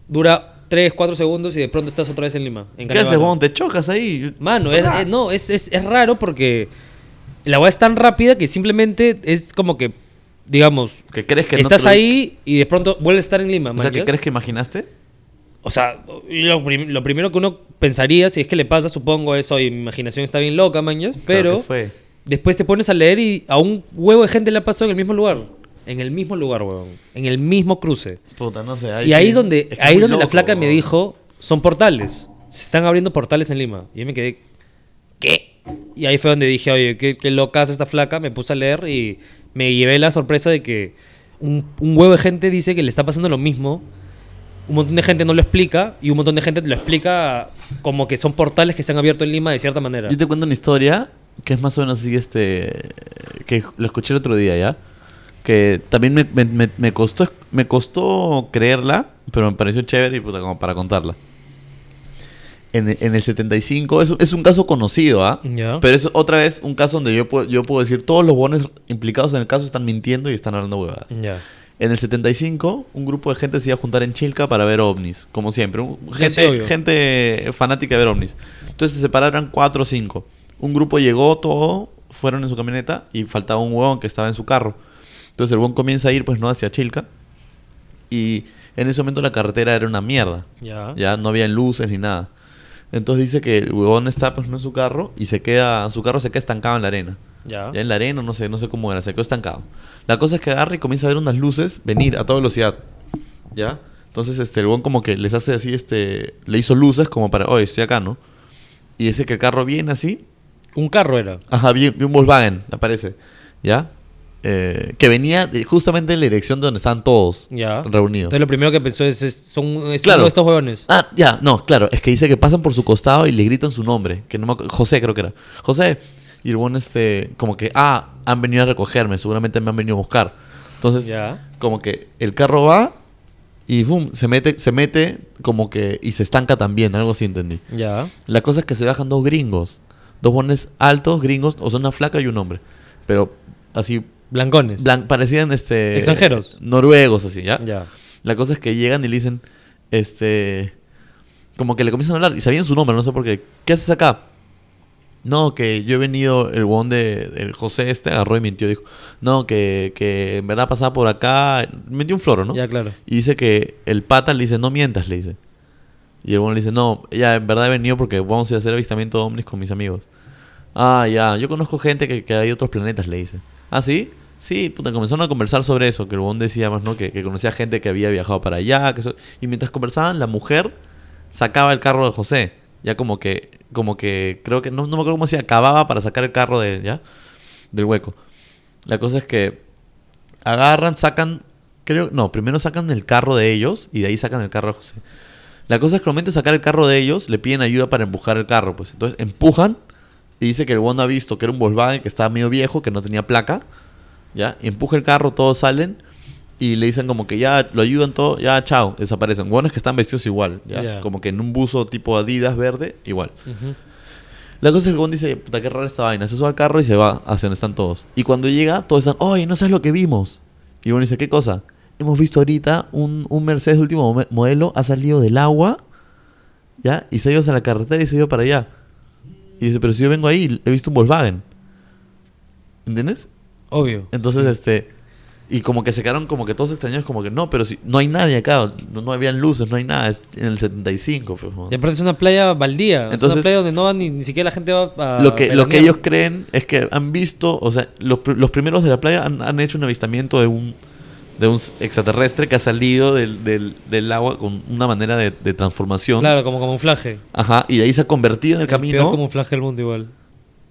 dura 3, 4 segundos y de pronto estás otra vez en Lima. En ¿Qué haces, huevón? ¿Te chocas ahí? Mano, es, es- no, es, es, es raro porque la weá es tan rápida que simplemente es como que, digamos, ¿Que crees que estás lo- ahí y de pronto vuelves a estar en Lima. O sea, ¿qué crees que imaginaste? O sea, lo, prim- lo primero que uno pensaría, si es que le pasa, supongo, es, oye, mi imaginación está bien loca, mañas, pero después te pones a leer y a un huevo de gente le ha pasado en el mismo lugar. En el mismo lugar, weón. En el mismo cruce. Puta, no sé. y ahí sí. es donde, Es que ahí donde la loco, flaca me huevón. dijo, son portales. Se están abriendo portales en Lima. Y yo me quedé, ¿qué? Y ahí fue donde dije, oye, qué, qué loca es esta flaca. Me puse a leer y me llevé la sorpresa de que un, un huevo de gente dice que le está pasando lo mismo. Un montón de gente no lo explica y un montón de gente te lo explica como que son portales que se han abierto en Lima de cierta manera. Yo te cuento una historia que es más o menos así, este... Que lo escuché el otro día, ¿ya? Que también me, me- me- costó, me costó creerla, pero me pareció chévere y puta, como para contarla. En, el- en el 75, es, es un caso conocido, ¿ah? Ya. Pero es otra vez un caso donde yo puedo, yo puedo decir, todos los bonos implicados en el caso están mintiendo y están hablando huevadas. Ya. En el 75, un grupo de gente se iba a juntar en Chilca para ver ovnis, como siempre. Gente, gente fanática de ver ovnis. Entonces se separaron cuatro o cinco. Un grupo llegó, todo, fueron en su camioneta y faltaba un huevón que estaba en su carro. Entonces el huevón comienza a ir, pues no, hacia Chilca. Y en ese momento la carretera era una mierda. Ya. Ya no había luces ni nada. Entonces dice que el huevón está pues, no en su carro y se queda, su carro se queda estancado en la arena. Ya. Ya en la arena, no sé, no sé cómo era, se quedó estancado. La cosa es que agarra y comienza a ver unas luces venir a toda velocidad. ¿Ya? Entonces, este, el huevón como que les hace así, este, le hizo luces como para, oye, estoy acá, ¿no? Y dice que el carro viene así, Un carro era. ajá, vi, vi un Volkswagen, aparece, ¿ya? Eh, que venía de- justamente en la dirección de donde estaban todos Ya. reunidos. Entonces lo primero que pensó es, es- son es Claro. estos huevones. Ah, ya, no, claro, es que dice que pasan por su costado y le gritan su nombre, que no me José creo que era. José, y el buen este, como que, ah, han venido a recogerme, seguramente me han venido a buscar. Entonces, Ya. como que el carro va y boom, se mete, se mete como que, y se estanca también, algo así entendí. Ya. La cosa es que se bajan dos gringos, dos bones altos, gringos, o sea, una flaca y un hombre, pero así, Blancones. blan- parecían este... Extranjeros. Noruegos, así, ¿ya? Ya. La cosa es que llegan y le dicen, este, como que le comienzan a hablar y sabían su nombre, no sé por qué. ¿Qué haces acá? No, que yo he venido, el huevón de, del José este agarró y mintió, dijo, no, que, que en verdad pasaba por acá, metió un floro, ¿no? Ya, claro. Y dice que el pata le dice, no mientas, le dice. Y el huevón le dice, no, ya, en verdad he venido porque vamos a ir a hacer avistamiento de ovnis con mis amigos. Ah, ya, yo conozco gente que, que hay otros planetas, le dice. ¿Ah, sí? Sí, puta, comenzaron a conversar sobre eso, que el huevón decía más, ¿no? Que, conocía gente que había viajado para allá, que eso- Y mientras conversaban, la mujer sacaba el carro de José. Ya como que, como que, creo que, no, no me acuerdo cómo decía, acababa para sacar el carro de, ¿ya? Del hueco. La cosa es que agarran, sacan, creo, no, primero sacan el carro de ellos y de ahí sacan el carro de José. La cosa es que al momento de sacar el carro de ellos, le piden ayuda para empujar el carro, pues. Entonces empujan y dice que el Wanda ha visto que era un Volkswagen que estaba medio viejo, que no tenía placa, ¿ya? Y empuja el carro, todos salen y le dicen como que ya lo ayudan todo, ya chao, desaparecen. Buenos que están vestidos igual, ¿ya? Como que en un buzo tipo Adidas verde, igual. Ujú. La cosa es que el dice, puta, qué rara esta vaina. Se sube al carro y se va hacia donde están todos. Y cuando llega, todos están, oye, no sabes lo que vimos. Y el Gon dice, ¿qué cosa? hemos visto ahorita un, un Mercedes de último mo- modelo ha salido del agua, ¿ya? Y se ha ido hacia la carretera y se ha ido para allá. Y dice, pero si yo vengo ahí, he visto un Volkswagen. ¿Entiendes? Obvio. Entonces, este... Y como que se quedaron como que todos extrañados, como que no, pero si no hay nadie acá, no, no habían luces, no hay nada, es en el 75. pues, Y aparte es una playa baldía. es Entonces- una playa donde no va ni, ni siquiera la gente va a. lo que, lo que ellos creen es que han visto, o sea, los, pr- los primeros de la playa han, han hecho un avistamiento de un, de un extraterrestre que ha salido del, del, del agua con una manera de, de transformación. Claro, como camuflaje. Ajá, y de ahí se ha convertido en el peor camino. camuflaje del mundo igual.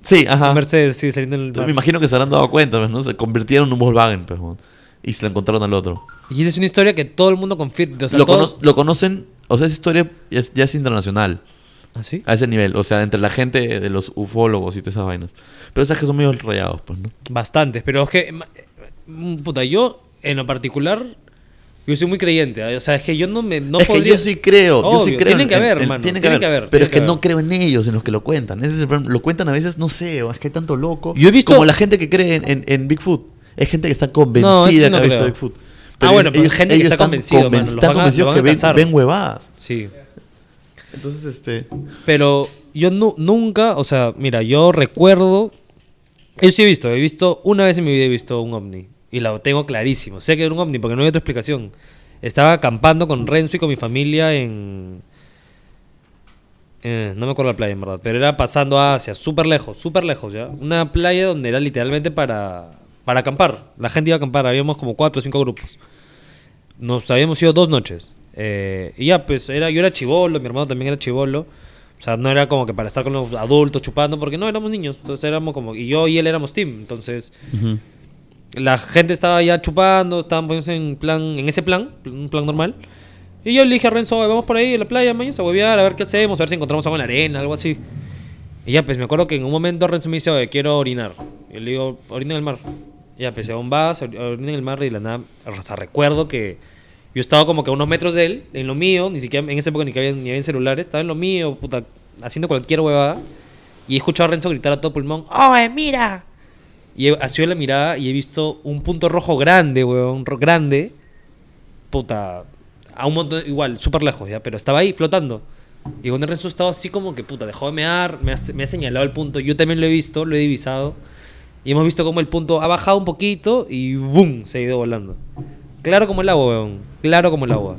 Sí, ajá. Mercedes, sí, saliendo en el Entonces me imagino que se habrán dado cuenta, pues, ¿no? Se convirtieron en un Volkswagen, pues, ¿no? y se lo encontraron al otro. Y es una historia que todo el mundo confirma. O sea, lo, todos... cono- lo conocen, o sea, esa historia ya es, ya es internacional. ¿Ah, sí? A ese nivel, o sea, entre la gente de los ufólogos y todas esas vainas. Pero esas que son medio rayados, pues, ¿no? Bastantes, pero es que, puta, yo en lo particular, yo soy muy creyente, ¿eh? o sea, es que yo no me, no es podría... que yo sí creo, yo sí Obvio, creo. tienen en- que haber, en- hermano, tienen tienen que que haber. Pero es que que no creo en ellos, en los que lo cuentan. Ese es el problema. Lo cuentan a veces, no sé, o es que hay tanto loco. Yo he visto- Como la gente que cree en, en- en Bigfoot. Es gente que está convencida No, sí que no ha visto. Bigfoot. Ah, bueno, pero es gente que está están convencido, mano, los están convencidos que ven, ven huevadas. Sí, Entonces, este... pero yo nu- nunca, o sea, mira, yo recuerdo, yo sí he visto, he visto, una vez en mi vida he visto un ovni, y lo tengo clarísimo, sé que era un ovni porque no hay otra explicación. Estaba acampando con Renzo y con mi familia en... eh, no me acuerdo la playa, en verdad, pero era pasando hacia, súper lejos, súper lejos, ¿ya? Una playa donde era literalmente para, para acampar. La gente iba a acampar, habíamos como cuatro o cinco grupos. Nos habíamos ido dos noches. Eh, y ya, pues era, yo era chivolo, mi hermano también era chivolo. O sea, no era como que para estar con los adultos chupando, porque no, éramos niños. Entonces éramos como... Y yo y él éramos team. Entonces ujú. La gente estaba ya chupando, estaban poniéndose en plan, en ese plan, un plan normal. Y yo le dije a Renzo, "Oye, vamos por ahí en la playa, mañana a huevear, a ver qué hacemos, a ver si encontramos algo en la arena, algo así. Y ya, pues me acuerdo que en un momento Renzo me dice, quiero orinar. Y le digo, orina en el mar. Y ya, pues se a vaso, or- orina en el mar y la nada, o sea, recuerdo que yo estaba como que a unos metros de él, en lo mío, ni siquiera en esa época ni que había, ni había celulares, estaba en lo mío, puta, haciendo cualquier huevada. Y he escuchado a Renzo gritar a todo pulmón, ¡Oye, mira! Y he, ha sido la mirada y he visto un punto rojo grande, weón, ro- grande. Puta, a un montón, igual, súper lejos, ya, pero estaba ahí flotando. Y cuando Renzo estaba así como que, puta, dejó de mear, me ha, me ha señalado el punto. Yo también lo he visto, lo he divisado. Y hemos visto como el punto ha bajado un poquito y ¡boom! Se ha ido volando. Claro como el agua, weón. Claro como el agua.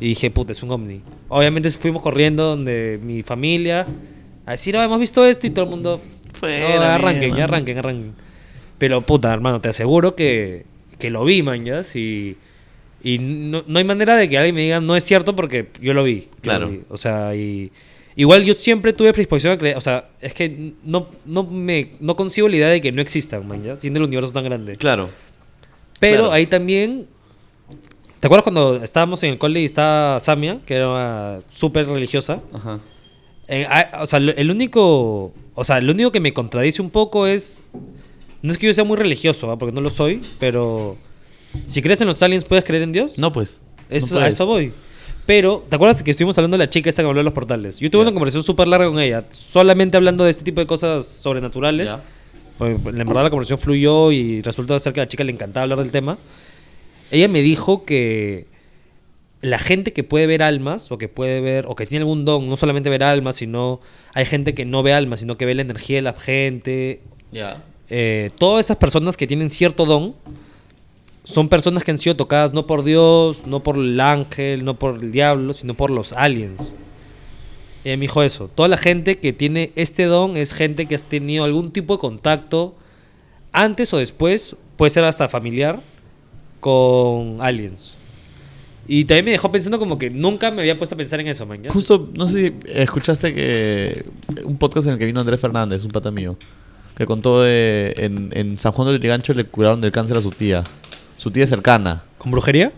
Y dije, puta, es un ovni. Obviamente fuimos corriendo donde mi familia a decir, oh, hemos visto esto y todo el mundo... Fuera, "No, arranquen, mierda". ya arranquen, arranquen. Pero puta, hermano, te aseguro que, que lo vi, man, ya. Y, y no, no hay manera de que alguien me diga, no es cierto porque yo lo vi. yo lo Claro. vi". O sea, y... Igual yo siempre tuve predisposición a creer, o sea, es que no, no me no concibo la idea de que no existan, man, ya, siendo el universo tan grande. Claro. Pero Claro. ahí también. ¿Te acuerdas cuando estábamos en el cole y estaba Samia, que era súper religiosa? Ajá. Eh, ah, o sea, el único. O sea, lo único que me contradice un poco es. No es que yo sea muy religioso, ¿ah? porque no lo soy, pero. Si crees en los aliens, ¿puedes creer en Dios? No, pues. Eso- no a eso voy. Pero, ¿te acuerdas que estuvimos hablando de la chica esta que habló de los portales? Yo tuve una conversación súper larga con ella, solamente hablando de este tipo de cosas sobrenaturales. Ya. Pues, en verdad la conversación fluyó y resultó ser que a la chica le encantaba hablar del tema. Ella me dijo que la gente que puede ver almas, o que puede ver, o que tiene algún don, no solamente ver almas, sino hay gente que no ve almas, sino que ve la energía de la gente. Ya. Eh, todas estas personas que tienen cierto don son personas que han sido tocadas no por Dios, no por el ángel, no por el diablo, sino por los aliens. Ella me dijo eso. Toda la gente que tiene este don es gente que has tenido algún tipo de contacto antes o después, puede ser hasta familiar, con aliens. Y también me dejó pensando como que nunca me había puesto a pensar en eso, man. Justo, no sé si escuchaste que un podcast en el que vino Andrés Fernández, un pata mío, que contó de en, en San Juan del Lurigancho le curaron del cáncer a su tía. Su tía cercana. ¿Con brujería?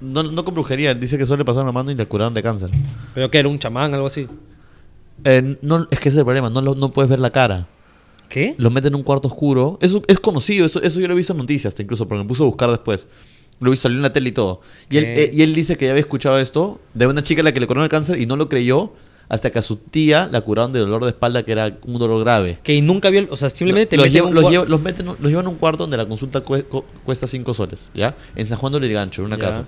No, no con brujería, dice que solo le pasaron la mano y le curaron de cáncer. ¿Pero que era un chamán, algo así? Eh, no, es que ese es el problema, no, lo- no puedes ver la cara. ¿Qué? Lo meten en un cuarto oscuro. Eso es conocido, eso, eso yo lo he visto en noticias, hasta incluso, porque me puse a buscar después. Lo he visto, salió en la tele y todo. Y él, ¿Qué? eh, y él dice que ya había escuchado esto de una chica a la que le curaron el cáncer y no lo creyó hasta que a su tía la curaron de dolor de espalda que era un dolor grave. Que nunca vio, o sea, simplemente te los, lleva- un los los meten- los llevan a un cuarto donde la consulta cue- co- cuesta 5 soles, ¿ya? En San Juan de Lurigancho, en una Ya. casa.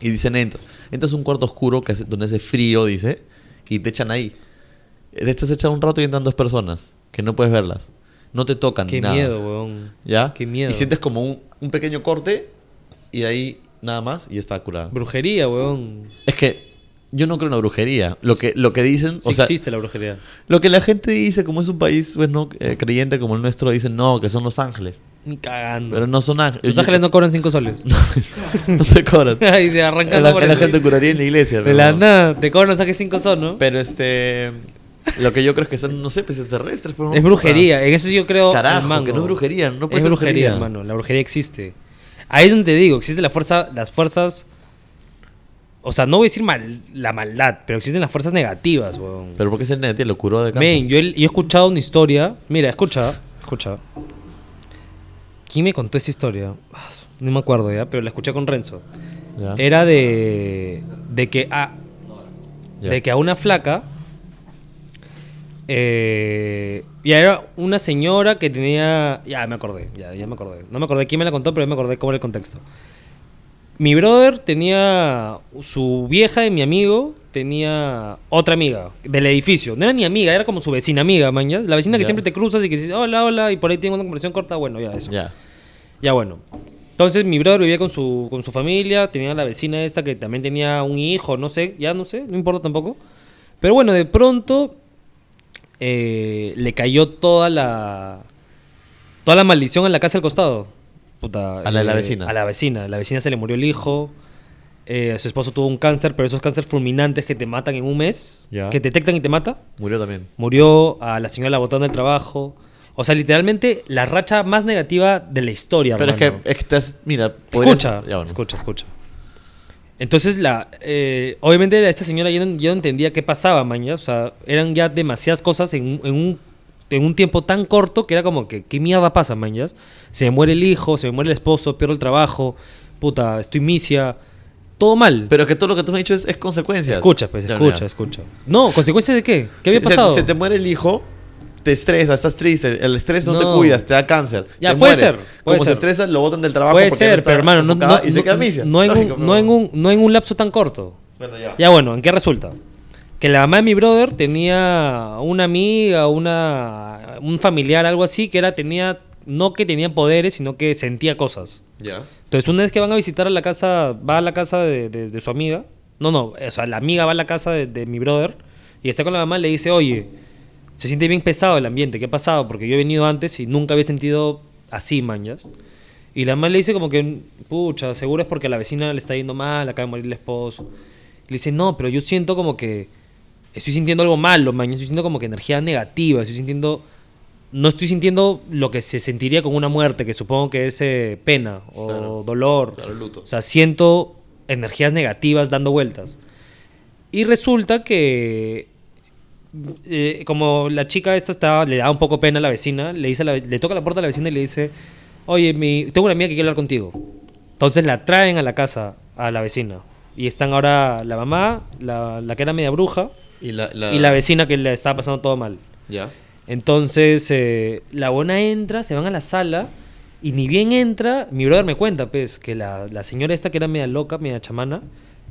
Y dicen, entra. Entras a un cuarto oscuro que hace- donde hace frío, dice, y te echan ahí. Te estás echado un rato y entran dos personas, que no puedes verlas. No te tocan Qué nada. miedo, weón. ¿Ya? Qué miedo. Y sientes como un, un pequeño corte y de ahí nada más y está curada. Brujería, weón. Es que yo no creo en la brujería. Lo que, lo que dicen, Sí o sea, existe la brujería. lo que la gente dice, como es un país pues, no, eh, creyente como el nuestro, dicen no, que son los ángeles. Ni cagando. Pero no son ángeles. Los ángeles no cobran 5 soles. <laughs> no te cobran. <laughs> Ay, de la, arrancando por la eso. gente curaría en la iglesia. De la nada, te cobran saques 5 son, ¿no? Pero este. Lo que yo creo es que son, no sé, pues extraterrestres. Pero no- Es brujería, en eso yo creo. Carajo, mango. que no es brujería, no puede es ser brujería, brujería. hermano. La brujería existe. Ahí es donde te digo, existe la fuerza, las fuerzas. O sea, no voy a decir mal, la maldad, pero existen las fuerzas negativas, weón. Pero ¿por qué ese nene lo curó de cáncer? Men, yo, he- yo he escuchado una historia. Mira, escucha, escucha. ¿Quién me contó esta historia? Ah, No me acuerdo ya, pero la escuché con Renzo. Ya, Era de. de que a. ya. de que a una flaca. Eh, ya era una señora que tenía. Ya me acordé, ya, ya me acordé. No me acordé quién me la contó, pero ya me acordé cómo era el contexto. Mi brother tenía. Su vieja y mi amigo tenía otra amiga del edificio. No era ni amiga, era como su vecina amiga, maña. La vecina que siempre te cruzas y que dices, hola, hola, y por ahí tiene una conversación corta. Bueno, ya, eso. Ya. Ya bueno. Entonces mi brother vivía con su, con su familia, tenía la vecina esta que también tenía un hijo, no sé, ya no sé, no importa tampoco. Pero bueno, de pronto eh, le cayó toda la toda la maldición en la casa al costado. Puta, A la de la eh, vecina. A la vecina. La vecina se le murió el hijo. eh, su esposo tuvo un cáncer, pero esos cánceres fulminantes que te matan en un mes, Ya. que te detectan y te mata. Murió también. Murió, a la señora la botaron del trabajo. O sea, literalmente la racha más negativa de la historia. Pero es que, hermano. es que estás. Mira, podrías- Escucha, ya, bueno. escucha, escucha. Entonces, la, eh, obviamente, esta señora ya no, ya no entendía qué pasaba, mañana. O sea, eran ya demasiadas cosas en, en un, en un tiempo tan corto que era como que, ¿qué mierda pasa? Se me muere el hijo, se me muere el esposo, pierdo el trabajo, puta, estoy misia. Todo mal. Pero que todo lo que tú has dicho es, es consecuencias. escucha, pues, escucha, escucha. No, ¿consecuencias de qué? ¿Qué había Se- se- pasado? Se, te muere el hijo, te estresas, estás triste, el estrés no, te cuidas, te da cáncer. Ya, te puede mueres. ser, puede Como ser. se estresa, lo botan del trabajo Puede porque ser, pero hermano, no, y se queda misia. no en un, no, en un, no en un lapso tan corto. Bueno, ya. Ya bueno, ¿en qué resulta? Que la mamá de mi brother tenía una amiga, una un familiar, algo así, que era tenía no que tenía poderes, sino que sentía cosas. Ya. Entonces, una vez que van a visitar a la casa, va a la casa de, de- de su amiga. No, no, o sea, la amiga va a la casa de, de mi brother y está con la mamá y le dice, oye, se siente bien pesado el ambiente, ¿qué ha pasado? Porque yo he venido antes y nunca había sentido así, mañas. Y la mamá le dice como que, pucha, seguro es porque a la vecina le está yendo mal, acaba de morir el esposo. Y le dice, no, pero yo siento como que estoy sintiendo algo malo, mañana, estoy sintiendo como que energía negativa, estoy sintiendo... No estoy sintiendo lo que se sentiría con una muerte, que supongo que es eh, pena o Claro. dolor. Claro, luto. O sea, siento energías negativas dando vueltas. Y resulta que, eh, como la chica esta estaba, le da un poco pena a la vecina, le, dice la- le toca la puerta a la vecina y le dice, oye, mi, tengo una amiga que quiere hablar contigo. Entonces la traen a la casa, a la vecina. Y están ahora la mamá, la, la que era media bruja, Y la, la- y la vecina que le estaba pasando todo mal. Ya. Entonces, eh, la buena entra, se van a la sala, y ni bien entra, mi brother me cuenta, pues, que la, la señora esta que era media loca, media chamana,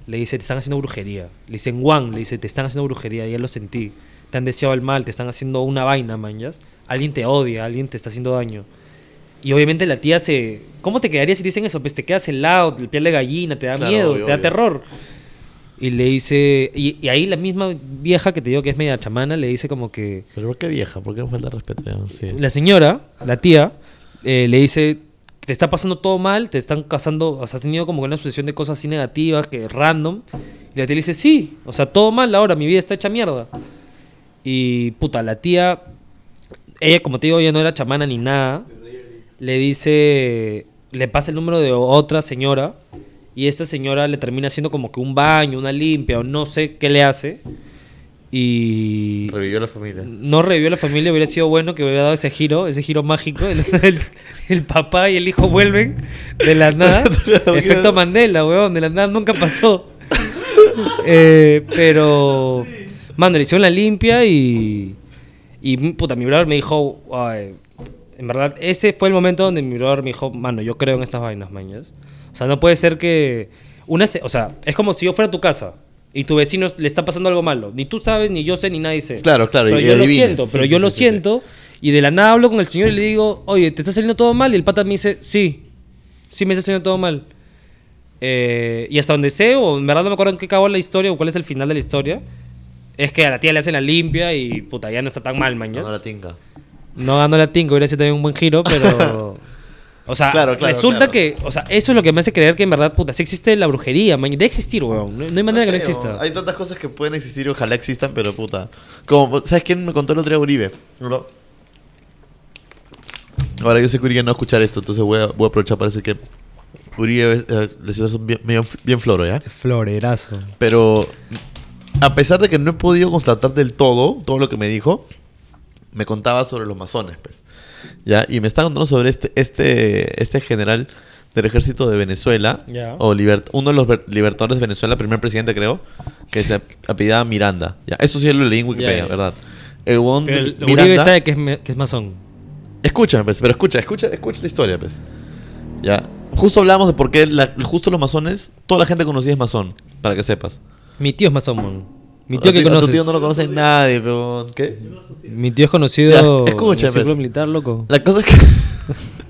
le dice, te están haciendo brujería. Le dicen, Juan, le dice, te están haciendo brujería, ya lo sentí. Te han deseado el mal, te están haciendo una vaina, manjas. Alguien te odia, alguien te está haciendo daño. Y obviamente la tía se... ¿Cómo te quedaría si te dicen eso? Pues te quedas helado, el piel de gallina, te da Claro, miedo, obvio, te da obvio. terror. Y le dice... Y, y ahí la misma vieja que te digo que es media chamana le dice como que... Pero ¿por qué vieja? ¿Por qué no falta respeto? Sí. La señora, la tía, eh, le dice, te está pasando todo mal, te están casando, o sea, has tenido como una sucesión de cosas así negativas, que random. Y la tía le dice, sí, o sea, todo mal ahora, mi vida está hecha mierda. Y puta, la tía, ella como te digo, ella no era chamana ni nada, le dice, le pasa el número de otra señora. Y esta señora le termina haciendo como que un baño, una limpia, o no sé qué le hace. Y Revivió la familia. no revivió la familia, hubiera sido bueno que hubiera dado ese giro, ese giro mágico. El, <laughs> el- el papá y el hijo vuelven de la nada. <laughs> Efecto Mandela, weón, de la nada nunca pasó. Eh, pero Mano, le hicieron la limpia y. Y puta, mi brother me dijo. "Ay, en verdad, ese fue el momento donde mi brother me dijo, mano, yo creo en estas vainas, mañas. O sea, no puede ser que. Una se- o sea, es como si yo fuera a tu casa y tu vecino le está pasando algo malo. Ni tú sabes, ni yo sé, ni nadie sé. Claro, claro, Pero y yo lo siento, pero sí, yo sí, lo sí, siento. Y de la nada hablo con el señor y le digo, oye, ¿te está saliendo todo mal? Y el pata me dice, sí, sí me está saliendo todo mal. Eh, y hasta donde sé, o en verdad no me acuerdo en qué acabó la historia o cuál es el final de la historia, es que a la tía le hacen la limpia y puta, ya no está tan mal, mañas. No, la tinca. No ganó la Tinko, hubiera sido también un buen giro, pero. <laughs> O sea, Claro, claro, resulta claro. que. O sea, eso es lo que me hace creer que en verdad, puta, sí existe la brujería, man. Debe existir, weón. No, no hay manera que no exista. Hay tantas cosas que pueden existir y ojalá existan, pero puta. Como, ¿sabes quién me contó el otro día Uribe? ¿No? Ahora yo sé que Uribe no va a escuchar esto, entonces voy a, voy a aprovechar para decir que Uribe eh, les hizo bien, bien, bien floro, ¿ya? Florerazo. Pero a pesar de que no he podido constatar del todo todo lo que me dijo, me contaba sobre los masones, pues. ¿Ya? Y me está contando sobre este, este, este general del ejército de Venezuela, o libert- uno de los libertadores de Venezuela, primer presidente creo, que se apellidaba Miranda. ¿Ya? Eso sí lo leí en Wikipedia. ¿verdad? El huevón Pero el Miranda- Uribe sabe que es, que es masón. Escúchame, pues, pero escucha, escucha, escucha la historia, pues. Ya. Justo hablamos de por qué la- justo los masones, toda la gente conocida es masón, para que sepas. Mi tío es masón, Mi A tío ti- que a tu conoces. tío no lo conoce nadie, pero ¿qué? Mi tío es conocido Ya, escucha, en el pues. militar, loco. La cosa es que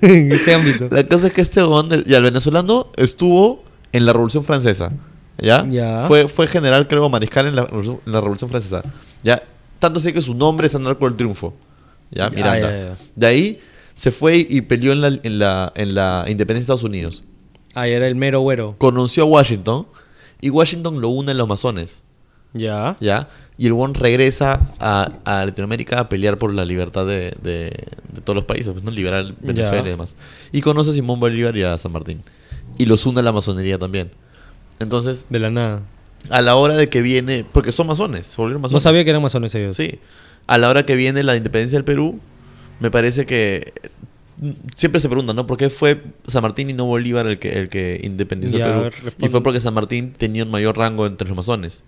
<laughs> en ese ámbito. la cosa es que este huevón del- ya el venezolano estuvo en la Revolución Francesa, ¿ya? Ya. Fue fue general creo mariscal en la, Revolución- en la Revolución Francesa. Ya, tanto sé que su nombre es Andar por el Triunfo. Ya, Ah, Miranda. ya, ya. De ahí se fue y peleó en la, en la en la independencia de Estados Unidos. Ah, era el mero güero. Conoció a Washington y Washington lo une a los masones. Ya. ¿ya? Y el Won regresa a, a Latinoamérica a pelear por la libertad de, de- de todos los países, pues, ¿no? Liberar Venezuela Ya. y demás. Y conoce a Simón Bolívar y a San Martín. Y los une a la masonería también. Entonces, De la nada. a la hora de que viene, porque son masones, se volvieron masones. No sabía que eran masones ellos. Sí. A la hora que viene la independencia del Perú, me parece que mm, siempre se pregunta, ¿no? ¿Por qué fue San Martín y no Bolívar el que, el que independizó Ya, el Perú? y fue porque San Martín tenía un mayor rango entre los masones.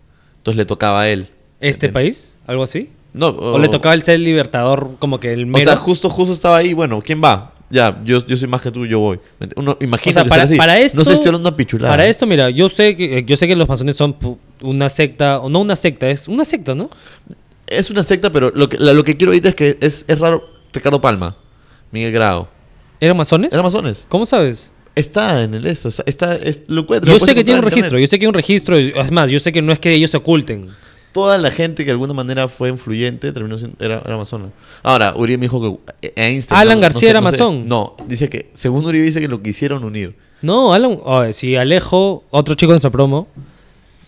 Entonces le tocaba a él. ¿Este ¿entiendes? país? ¿Algo así? No, ¿O le tocaba el ser libertador como que el O mero? sea, justo, justo estaba ahí, bueno, ¿quién va? Ya, yo, yo soy más que tú, yo voy. Uno, O imagínate sea, para, ser así. para esto... No sé si estoy hablando una pichulada. Para esto, mira, yo sé que yo sé que los masones son una secta, o no una secta, es una secta, ¿no? Es una secta, pero lo que, lo que quiero oír es que es, es raro Ricardo Palma, Miguel Grau. ¿Eran masones? ¿Eran masones? ¿Cómo sabes? Está en el eso, está, es- lo encuentro, Yo sé que tiene un registro, yo sé que hay un registro, es más, yo sé que no es que ellos se oculten. Toda la gente que de alguna manera fue influyente terminó siendo, era, era. Ahora, Uribe me dijo que eh, Einstein... Alan no- no García sé- era no sé. No, dice que, según Uribe dice que lo quisieron unir. No, Alan, oh, si Alejo, otro chico de nuestra promo,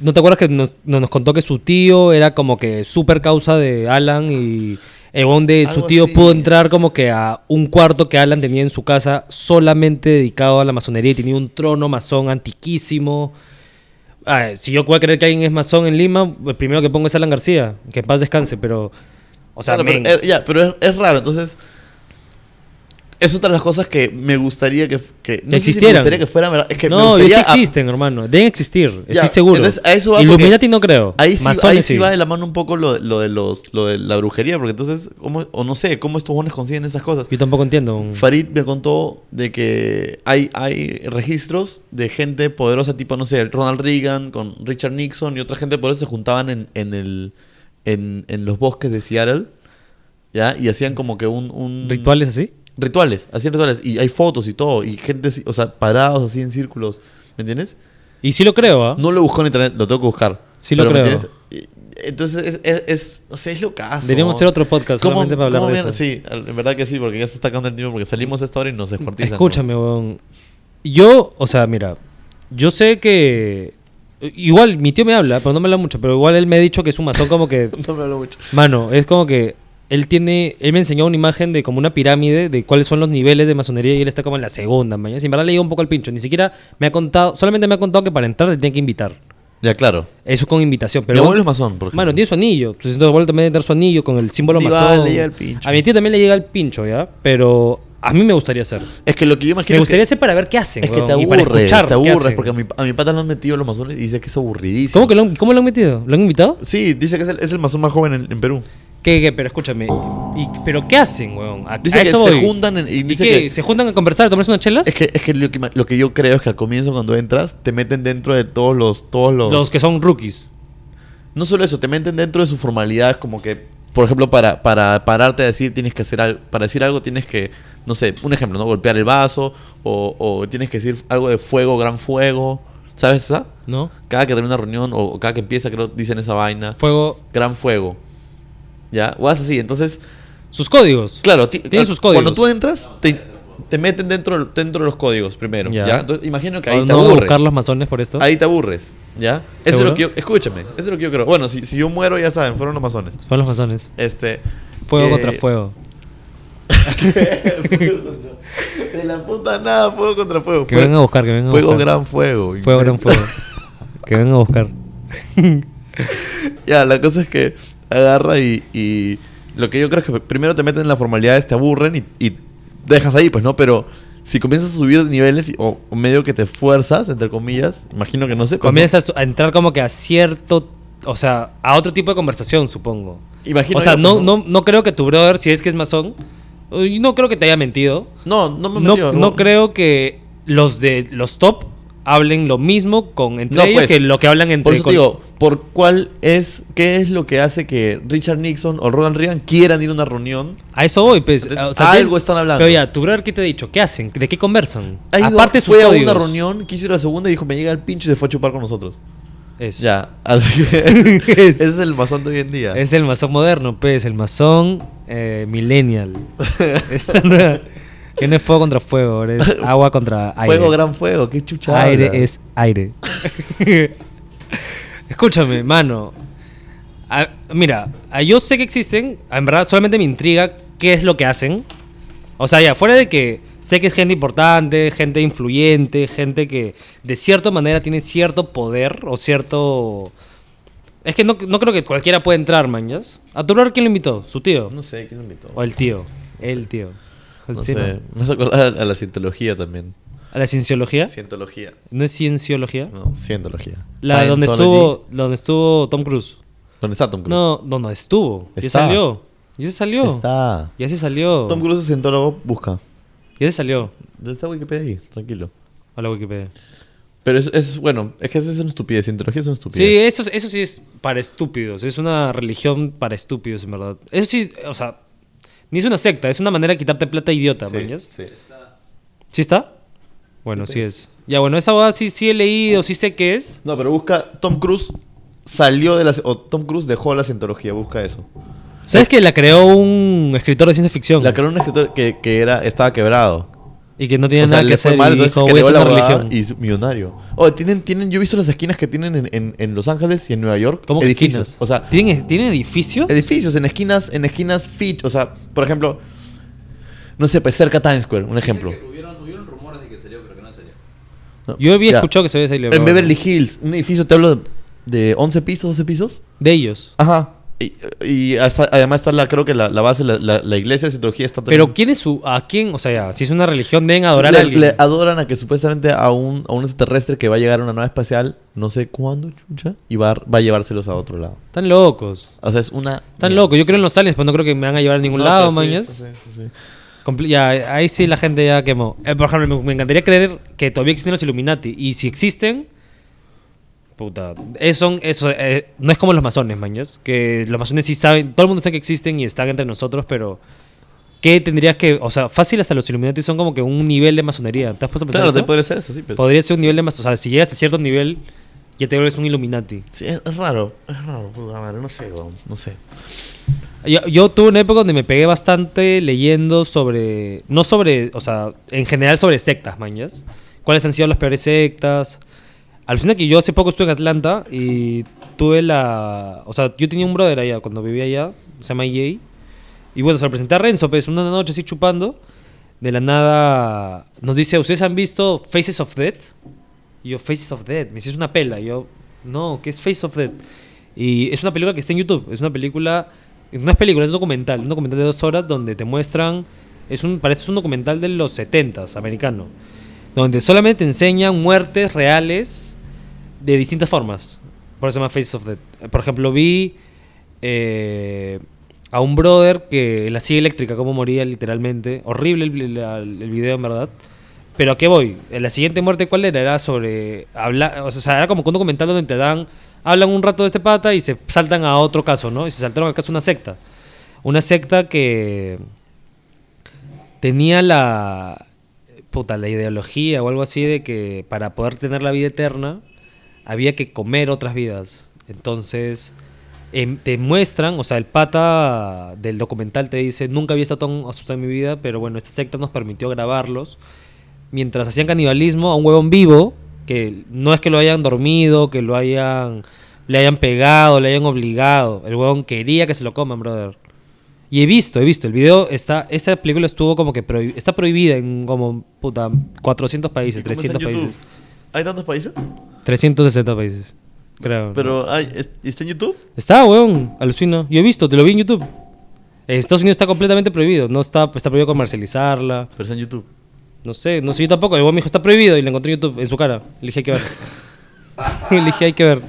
¿no te acuerdas que nos, no- nos contó que su tío era como que súper causa de Alan y el weón de su tío así. pudo entrar como que a un cuarto que Alan tenía en su casa solamente dedicado a la masonería y tenía un trono masón antiquísimo? Ah, si yo puedo creer que alguien es masón en Lima, el primero que pongo es Alan García, que en paz descanse, pero... O sea, Claro, pero, eh, ya, pero es, es raro, entonces. Es otra de las cosas que me gustaría que. que no sé si me existieran. gustaría que fuera verdad. Es que me no, sí gustaría a- existen, hermano. Deben existir, Ya, estoy seguro. entonces, a eso va porque Illuminati no creo. Ahí sí, ahí sí va de la mano un poco lo, lo de los, lo de la brujería, porque entonces, ¿cómo, o no sé, cómo estos buenos consiguen esas cosas. Yo tampoco entiendo. Farid me contó de que hay, hay registros de gente poderosa, tipo, no sé, Ronald Reagan con Richard Nixon y otra gente poderosa se juntaban en, en, el, en, en los bosques de Seattle, ¿ya? Y hacían como que un... un ¿Rituales así? Rituales, hacían rituales. Y hay fotos y todo, y gente, o sea, parados así en círculos, ¿me entiendes? Y sí lo creo, ¿ah? No lo busco en internet, lo tengo que buscar. Sí lo ¿me creo. entiendes? Y- Entonces, es, es, es- no sé, es lo caso. Deberíamos hacer otro podcast ¿Cómo- solamente para hablar de eso. Sí, en verdad que sí, porque ya se está acabando el tiempo, porque salimos a esta hora y nos descuartizan. ¿no? Escúchame, weón. Yo, o sea, mira, yo sé que... Igual, mi tío me habla, pero no me habla mucho, pero igual él me ha dicho que es un masón como que... <laughs> No me hablo mucho. Mano, es como que él tiene, él me enseñó una imagen de como una pirámide de cuáles son los niveles de masonería y él está como en la segunda, mañana. Sin verdad le llega un poco al pincho. Ni siquiera me ha contado, solamente me ha contado que para entrar te tienen que invitar. Ya, claro. Eso con invitación. Pero Mi abuelo es masón, por ejemplo. Mano, tiene su anillo. Entonces, entonces abuelo también debe tener su anillo con el símbolo masón. le llega el pincho. A mi tío también le llega el pincho, ¿ya? Pero A mí me gustaría hacer. Es que lo que yo imagino Me es gustaría que, hacer para ver qué hacen. es que te y para aburres, escuchar te aburres, porque a mi, a mi pata lo han metido los masones y dice que es aburridísimo. ¿Cómo, que lo, han- ¿Cómo lo han metido? ¿Lo han invitado? Sí, dice que es el, es el masón más joven en, en Perú. ¿Qué, qué? Pero escúchame. ¿y, ¿Pero qué hacen, weón? A, Dice a que eso se voy. juntan en- y ¿Y dice qué? que- ¿Se juntan a conversar, a tomarse unas chelas? Es que, es que, lo, que ma- lo que yo creo es que al comienzo cuando entras te meten dentro de todos los... Todos los, Los que son rookies. No solo eso, te meten dentro de sus formalidades como que, por ejemplo, para, para pararte a decir tienes que hacer algo, para decir algo tienes que, no sé, un ejemplo, ¿no? Golpear el vaso o, o tienes que decir algo de fuego, gran fuego, ¿sabes esa? ¿No? Cada que termina una reunión o, o cada que empieza creo dicen esa vaina, Fuego. gran fuego, ¿ya? O haces así, entonces, Sus códigos. claro, ti- Tienen sus códigos. cuando tú entras te, te meten dentro, dentro de los códigos primero, Ya. ¿ya? Entonces imagino que ahí ¿O te ¿No van a aburres. buscar los masones por esto? Ahí te aburres, ¿ya? Eso es lo que yo, escúchame, eso es lo que yo creo. Bueno, si, si yo muero ya saben, fueron los masones. Son los masones. Este. Fuego eh, contra fuego. fuego <laughs> de la puta nada, fuego contra fuego. Que vengan a buscar, que vengan a Fuego buscar. gran fuego. Fuego, gran fuego. <laughs> que vengan a buscar. Ya, la cosa es que agarra y, y lo que yo creo es que primero te meten en las formalidades, te aburren y, y dejas ahí, pues, ¿no? Pero si comienzas a subir de niveles o, o medio que te fuerzas, entre comillas, imagino que no sé. pues, ¿no? Comienzas a entrar como que a cierto. O sea, a otro tipo de conversación, supongo. Imagino o sea, yo, no, pues, no, no creo que tu brother, si es que es masón, no creo que te haya mentido. No, no me he No, no creo que los de los top hablen lo mismo con entre No, ellos pues, que lo que hablan entre Por eso te digo, ¿por cuál es, qué es lo que hace que Richard Nixon o Ronald Reagan quieran ir a una reunión? A eso voy, pues. Entonces, o sea, algo están hablando. Pero ya, tu brother, ¿qué te ha dicho? ¿Qué hacen? ¿De qué conversan? Ha ido- Aparte sus fue a una reunión, quiso ir a la segunda y dijo, me llega el pincho y se fue a chupar con nosotros. Es. Ya, <laughs> así que Es- <laughs> ese es el masón de hoy en día. Es el masón moderno, pues, el masón eh, millennial. <laughs> que no es fuego contra fuego, ahora es <laughs> agua contra aire. Fuego, gran fuego, qué chucha. Aire habla. es aire. <laughs> Escúchame, mano. Ah, mira, ah, yo sé que existen, en verdad solamente me intriga qué es lo que hacen. O sea, ya, fuera de que sé que es gente importante, gente influyente, gente que de cierta manera tiene cierto poder o cierto... Es que no, no creo que cualquiera pueda entrar, mañas. ¿A tu brother quién lo invitó? ¿Su tío? No sé, ¿quién lo invitó? ¿O el tío? El tío. No Sí, sé, me hace acordar a la cientología también. ¿A la cienciología? Cientología. ¿No es cienciología? No, cientología. La donde estuvo, donde estuvo Tom Cruise. ¿Dónde está Tom Cruise? No, no, no estuvo. Ya Está. salió. Ya se salió. Está. Ya se salió. Tom Cruise es cientólogo, busca. Ya se salió. Está Wikipedia ahí, tranquilo. A la Wikipedia. Pero es, es bueno, es que eso es una estupidez. Cientología es una Sí, eso, eso sí es para estúpidos. Es una religión para estúpidos, en verdad. Eso sí, o sea, ni es una secta, es una manera de quitarte plata idiota, Sí, ¿mañas? sí. ¿Sí está? Bueno, sí, es. Ya, bueno, esa boda sí, sí he leído, sí sé qué es. No, pero busca Tom Cruise salió de la o Tom Cruise dejó la cientología, busca eso. ¿Sabes que la creó un escritor de ciencia ficción? La creó un escritor que, que era estaba quebrado. Y que no tiene o sea, nada que hacer mal, y entonces dijo, voy a creó hacer la una huevada religión. y es millonario. Oh, tienen, tienen, yo he visto las esquinas que tienen en, en, en Los Ángeles y en Nueva York. ¿Cómo edificios. O sea, ¿Tienen, ¿Tienen edificios? edificios en esquinas, en esquinas fit. O sea, por ejemplo, no sé, pues cerca Times Square, un ejemplo. Hubieron, hubieron rumores de que salió, pero que no salió. ¿no? Yo había Ya. escuchado que se había salido. En Beverly Hills, un edificio, te hablo de 11 pisos, 12 pisos. De ellos. Ajá. Y, y hasta- además está la, creo que la, la base, la, la, la iglesia de cientología está Pero ¿quién es su... ¿A quién? O sea, si es una religión, deben adorar le, a alguien. le adoran a que supuestamente a un, a un extraterrestre que va a llegar a una nave espacial, no sé cuándo, chucha, y va, a- va a llevárselos a otro lado. Están locos. O sea, es una... Están locos. Yo creo en los aliens, pero no creo que me van a llevar a ningún No, lado, sí, mañas. sí, sí, Ya, ahí sí la gente ya quemó. Eh, por ejemplo, me, me encantaría creer que todavía existen los Illuminati. Y si existen, puta, eso, eh, no es como los masones, mañas. Que los masones sí saben, todo el mundo sabe que existen y están entre nosotros, pero ¿qué tendrías que, o sea, fácil hasta los Illuminati son como que un nivel de masonería. ¿Te has puesto a pensar Claro, eso? te podría ser eso, sí. pues. Podría ser un nivel de masonería. O sea, si llegas a cierto nivel, ya te vuelves un Illuminati. Sí, es, es raro, es raro, puta madre, no sé, weón, no sé. Yo, yo tuve una época donde me pegué bastante leyendo sobre. No sobre. O sea, en general sobre sectas, mañas. ¿Cuáles han sido las peores sectas? Alucina que yo hace poco estuve en Atlanta y tuve la. O sea, yo tenía un brother allá cuando vivía allá, se llama Jay. Y bueno, se lo presenté a Renzo, pues, una noche así chupando. De la nada nos dice: ¿Ustedes han visto Faces of Death? Y yo, Faces of Death, me dice: es una pela. Y yo, no, ¿qué es Faces of Death? Y es una película que está en YouTube. Es una película. Es película, es documental. Un documental de dos horas donde te muestran Es un, parece un documental de los 70s, americano. Donde solamente te enseñan muertes reales de distintas formas. Por eso se llama Face of Death. Por ejemplo, vi eh, a un brother que la silla eléctrica, cómo moría literalmente. Horrible el, video, en verdad. Pero ¿a qué voy? La siguiente muerte, ¿cuál era? Era sobre. Habla, o sea, era como un documental donde te dan. Hablan un rato de este pata y se saltan a otro caso, ¿no? Y se saltaron al caso de una secta. Una secta que. Tenía la. Puta, la ideología o algo así de que para poder tener la vida eterna había que comer otras vidas. Entonces, em, te muestran, o sea, el pata del documental te dice, nunca había estado tan asustado en mi vida, pero bueno, esta secta nos permitió grabarlos. Mientras hacían canibalismo a un huevón vivo, que no es que lo hayan dormido, que lo hayan, le hayan pegado, le hayan obligado. El huevón quería que se lo coman, brother. Y he visto, he visto, el video está, esa película estuvo como que prohi- está prohibida en como, puta, 400 países, ¿Y cómo está en 300 YouTube? países. ¿Hay tantos países? 360 países, creo. Pero, hay, ¿es- ¿está en YouTube? Está, weón, alucina. Yo he visto, te lo vi en YouTube. En Estados Unidos está completamente prohibido. No está, está prohibido comercializarla. Pero está en YouTube. No sé, no sé yo tampoco. El weón me dijo, está prohibido y la encontré en YouTube, en su cara. Le dije, hay que ver. <laughs> Le dije, hay que ver.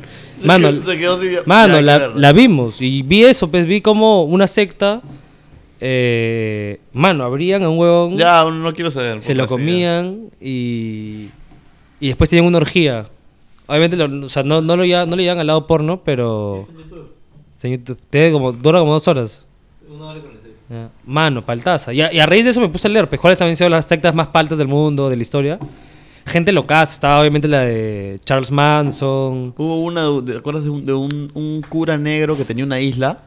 Mano, Se quedó mano la, vimos. Y vi eso, pues vi como una secta. eh, mano, abrían a un huevón. Ya, no quiero saber. se lo comían y. Y después tenían una orgía. Obviamente, lo- o sea, no, no, lo, ya- no le llevan al lado porno, pero. Está en YouTube. Tiene como, dura como dos horas. Ya. Mano, paltaza. Y a, y a raíz de eso me puse a leer. pues, ¿Cuáles habían sido las sectas más paltas del mundo, de la historia? Gente loca. Estaba obviamente la de Charles Manson. Hubo una, ¿te acuerdas de, un, de un, un cura negro que tenía una isla?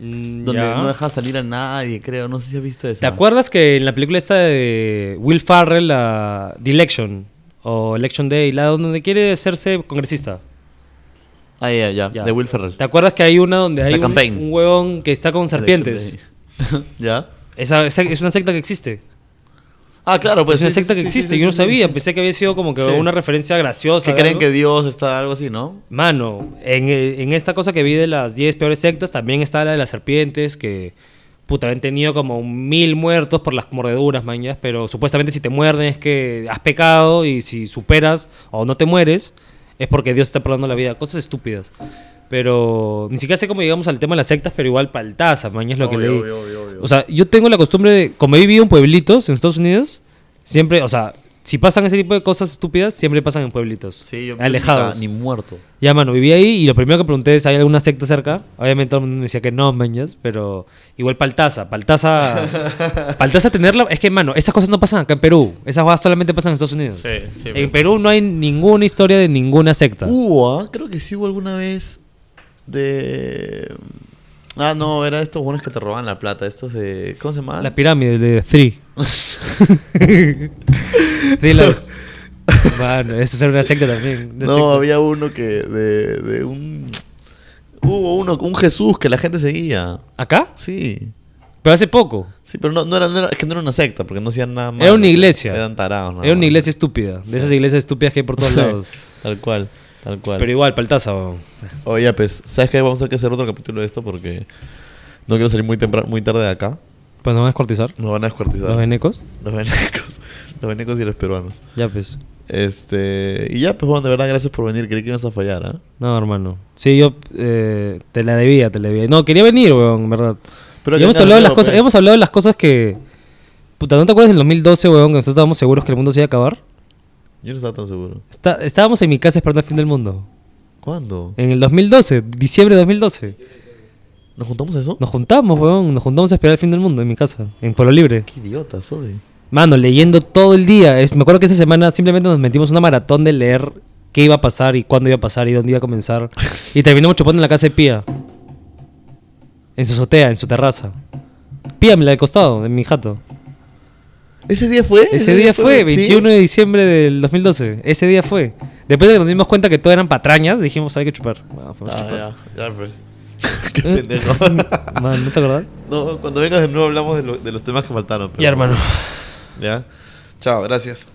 Mm, Donde ya. no dejaba salir a nadie, creo. No sé si has visto eso. ¿Te acuerdas que en la película esta de Will Farrell, la The Election, o Election Day, la donde quiere hacerse congresista? Ah, ya, ya. De Will Ferrell. ¿Te acuerdas que hay una donde hay un, un huevón que está con serpientes? <laughs> ¿Ya? Esa, esa- es una secta que existe. Ah, claro, pues. es una sí, secta sí, que existe. sí, Yo no sabía. Pensé que había sido como que una referencia graciosa. Que creen que Dios está algo así, ¿no? Mano, en, eh, en esta cosa que vi de las 10 peores sectas, también está la de las serpientes, que puta, han tenido como mil muertos por las mordeduras, mañas, pero supuestamente si te muerden es que has pecado y si superas o no te mueres, es porque Dios te está perdonando la vida. Cosas estúpidas. Pero ni siquiera sé cómo llegamos al tema de las sectas, pero igual paltaza, mañas, lo que leí. obvio. O sea, yo tengo la costumbre de, como he vivido en pueblitos en Estados Unidos, siempre, o sea, si pasan ese tipo de cosas estúpidas, siempre pasan en pueblitos. Sí, yo alejados. Ni muerto. Ya, mano, viví ahí y lo primero que pregunté es, ¿hay alguna secta cerca? Obviamente todo el mundo me decía que no, mañas, pero igual Paltaza. Paltaza... <laughs> Paltaza tenerla... Es que, mano, esas cosas no pasan acá en Perú. Esas cosas solamente pasan en Estados Unidos. Sí, sí, en pues. Perú no hay ninguna historia de ninguna secta. Hubo, ah, creo que sí hubo alguna vez de... Ah, no, era estos buenos que te roban la plata. Estos de... ¿Cómo se llama? La pirámide de Three. sí, la... Mano, eso era una secta también. una No, secta. había uno que... De, de un... Hubo uno un Jesús que la gente seguía. ¿Acá? Sí. Pero hace poco. Sí, pero no, no, era, no era- es que no era una secta, porque no hacían nada más. Era una iglesia. Eran tarados. nada Era una iglesia estúpida. De esas iglesias estúpidas que hay por todos <laughs> lados. Tal cual, tal cual. Pero igual, Paltaza. weón. Oye, pues, ¿sabes qué? Vamos a tener que hacer otro capítulo de esto porque no quiero salir muy temprano, muy tarde de acá. Pues nos van a descuartizar. Nos van a descuartizar. Los venecos. Los venecos. <laughs> Los venecos y los peruanos. Ya, pues. Este. Y ya, pues, bueno, de verdad, gracias por venir. Creí que ibas a fallar, ¿ah? No, hermano. Sí, yo eh, te la debía, te la debía. No, quería venir, weón, en verdad. Pero hemos hablado de las cosas, pues. hemos hablado de las cosas que. Puta, ¿no te acuerdas del 2012, weón, que nosotros estábamos seguros que el mundo se iba a acabar? Yo no estaba tan seguro. Está- estábamos en mi casa esperando el fin del mundo. ¿Cuándo? En el 2012, diciembre de 2012. ¿Nos juntamos a eso? Nos juntamos, weón, nos juntamos a esperar el fin del mundo en mi casa, en Pueblo Libre. Qué idiota soy. Mano, leyendo todo el día. Es- me acuerdo que esa semana simplemente nos metimos una maratón de leer qué iba a pasar y cuándo iba a pasar y dónde iba a comenzar. <laughs> y terminamos chupando en la casa de Pía. En su azotea, en su terraza. Pía, me la del costado, en mi jato. ¿Ese día fue? Ese día fue, ¿Sí? 21 de diciembre del 2012. Ese día fue. Después de que nos dimos cuenta que todo eran patrañas, dijimos, hay que chupar. Bueno, fuimos a chupar. Ah, ya, ya, pues. <laughs> Qué ¿Eh? pendejo. <laughs> Man, ¿no te acordás? no, cuando vengas de nuevo hablamos de, lo- de los temas que faltaron. pero- Ya, hermano. Ya. Chao, gracias.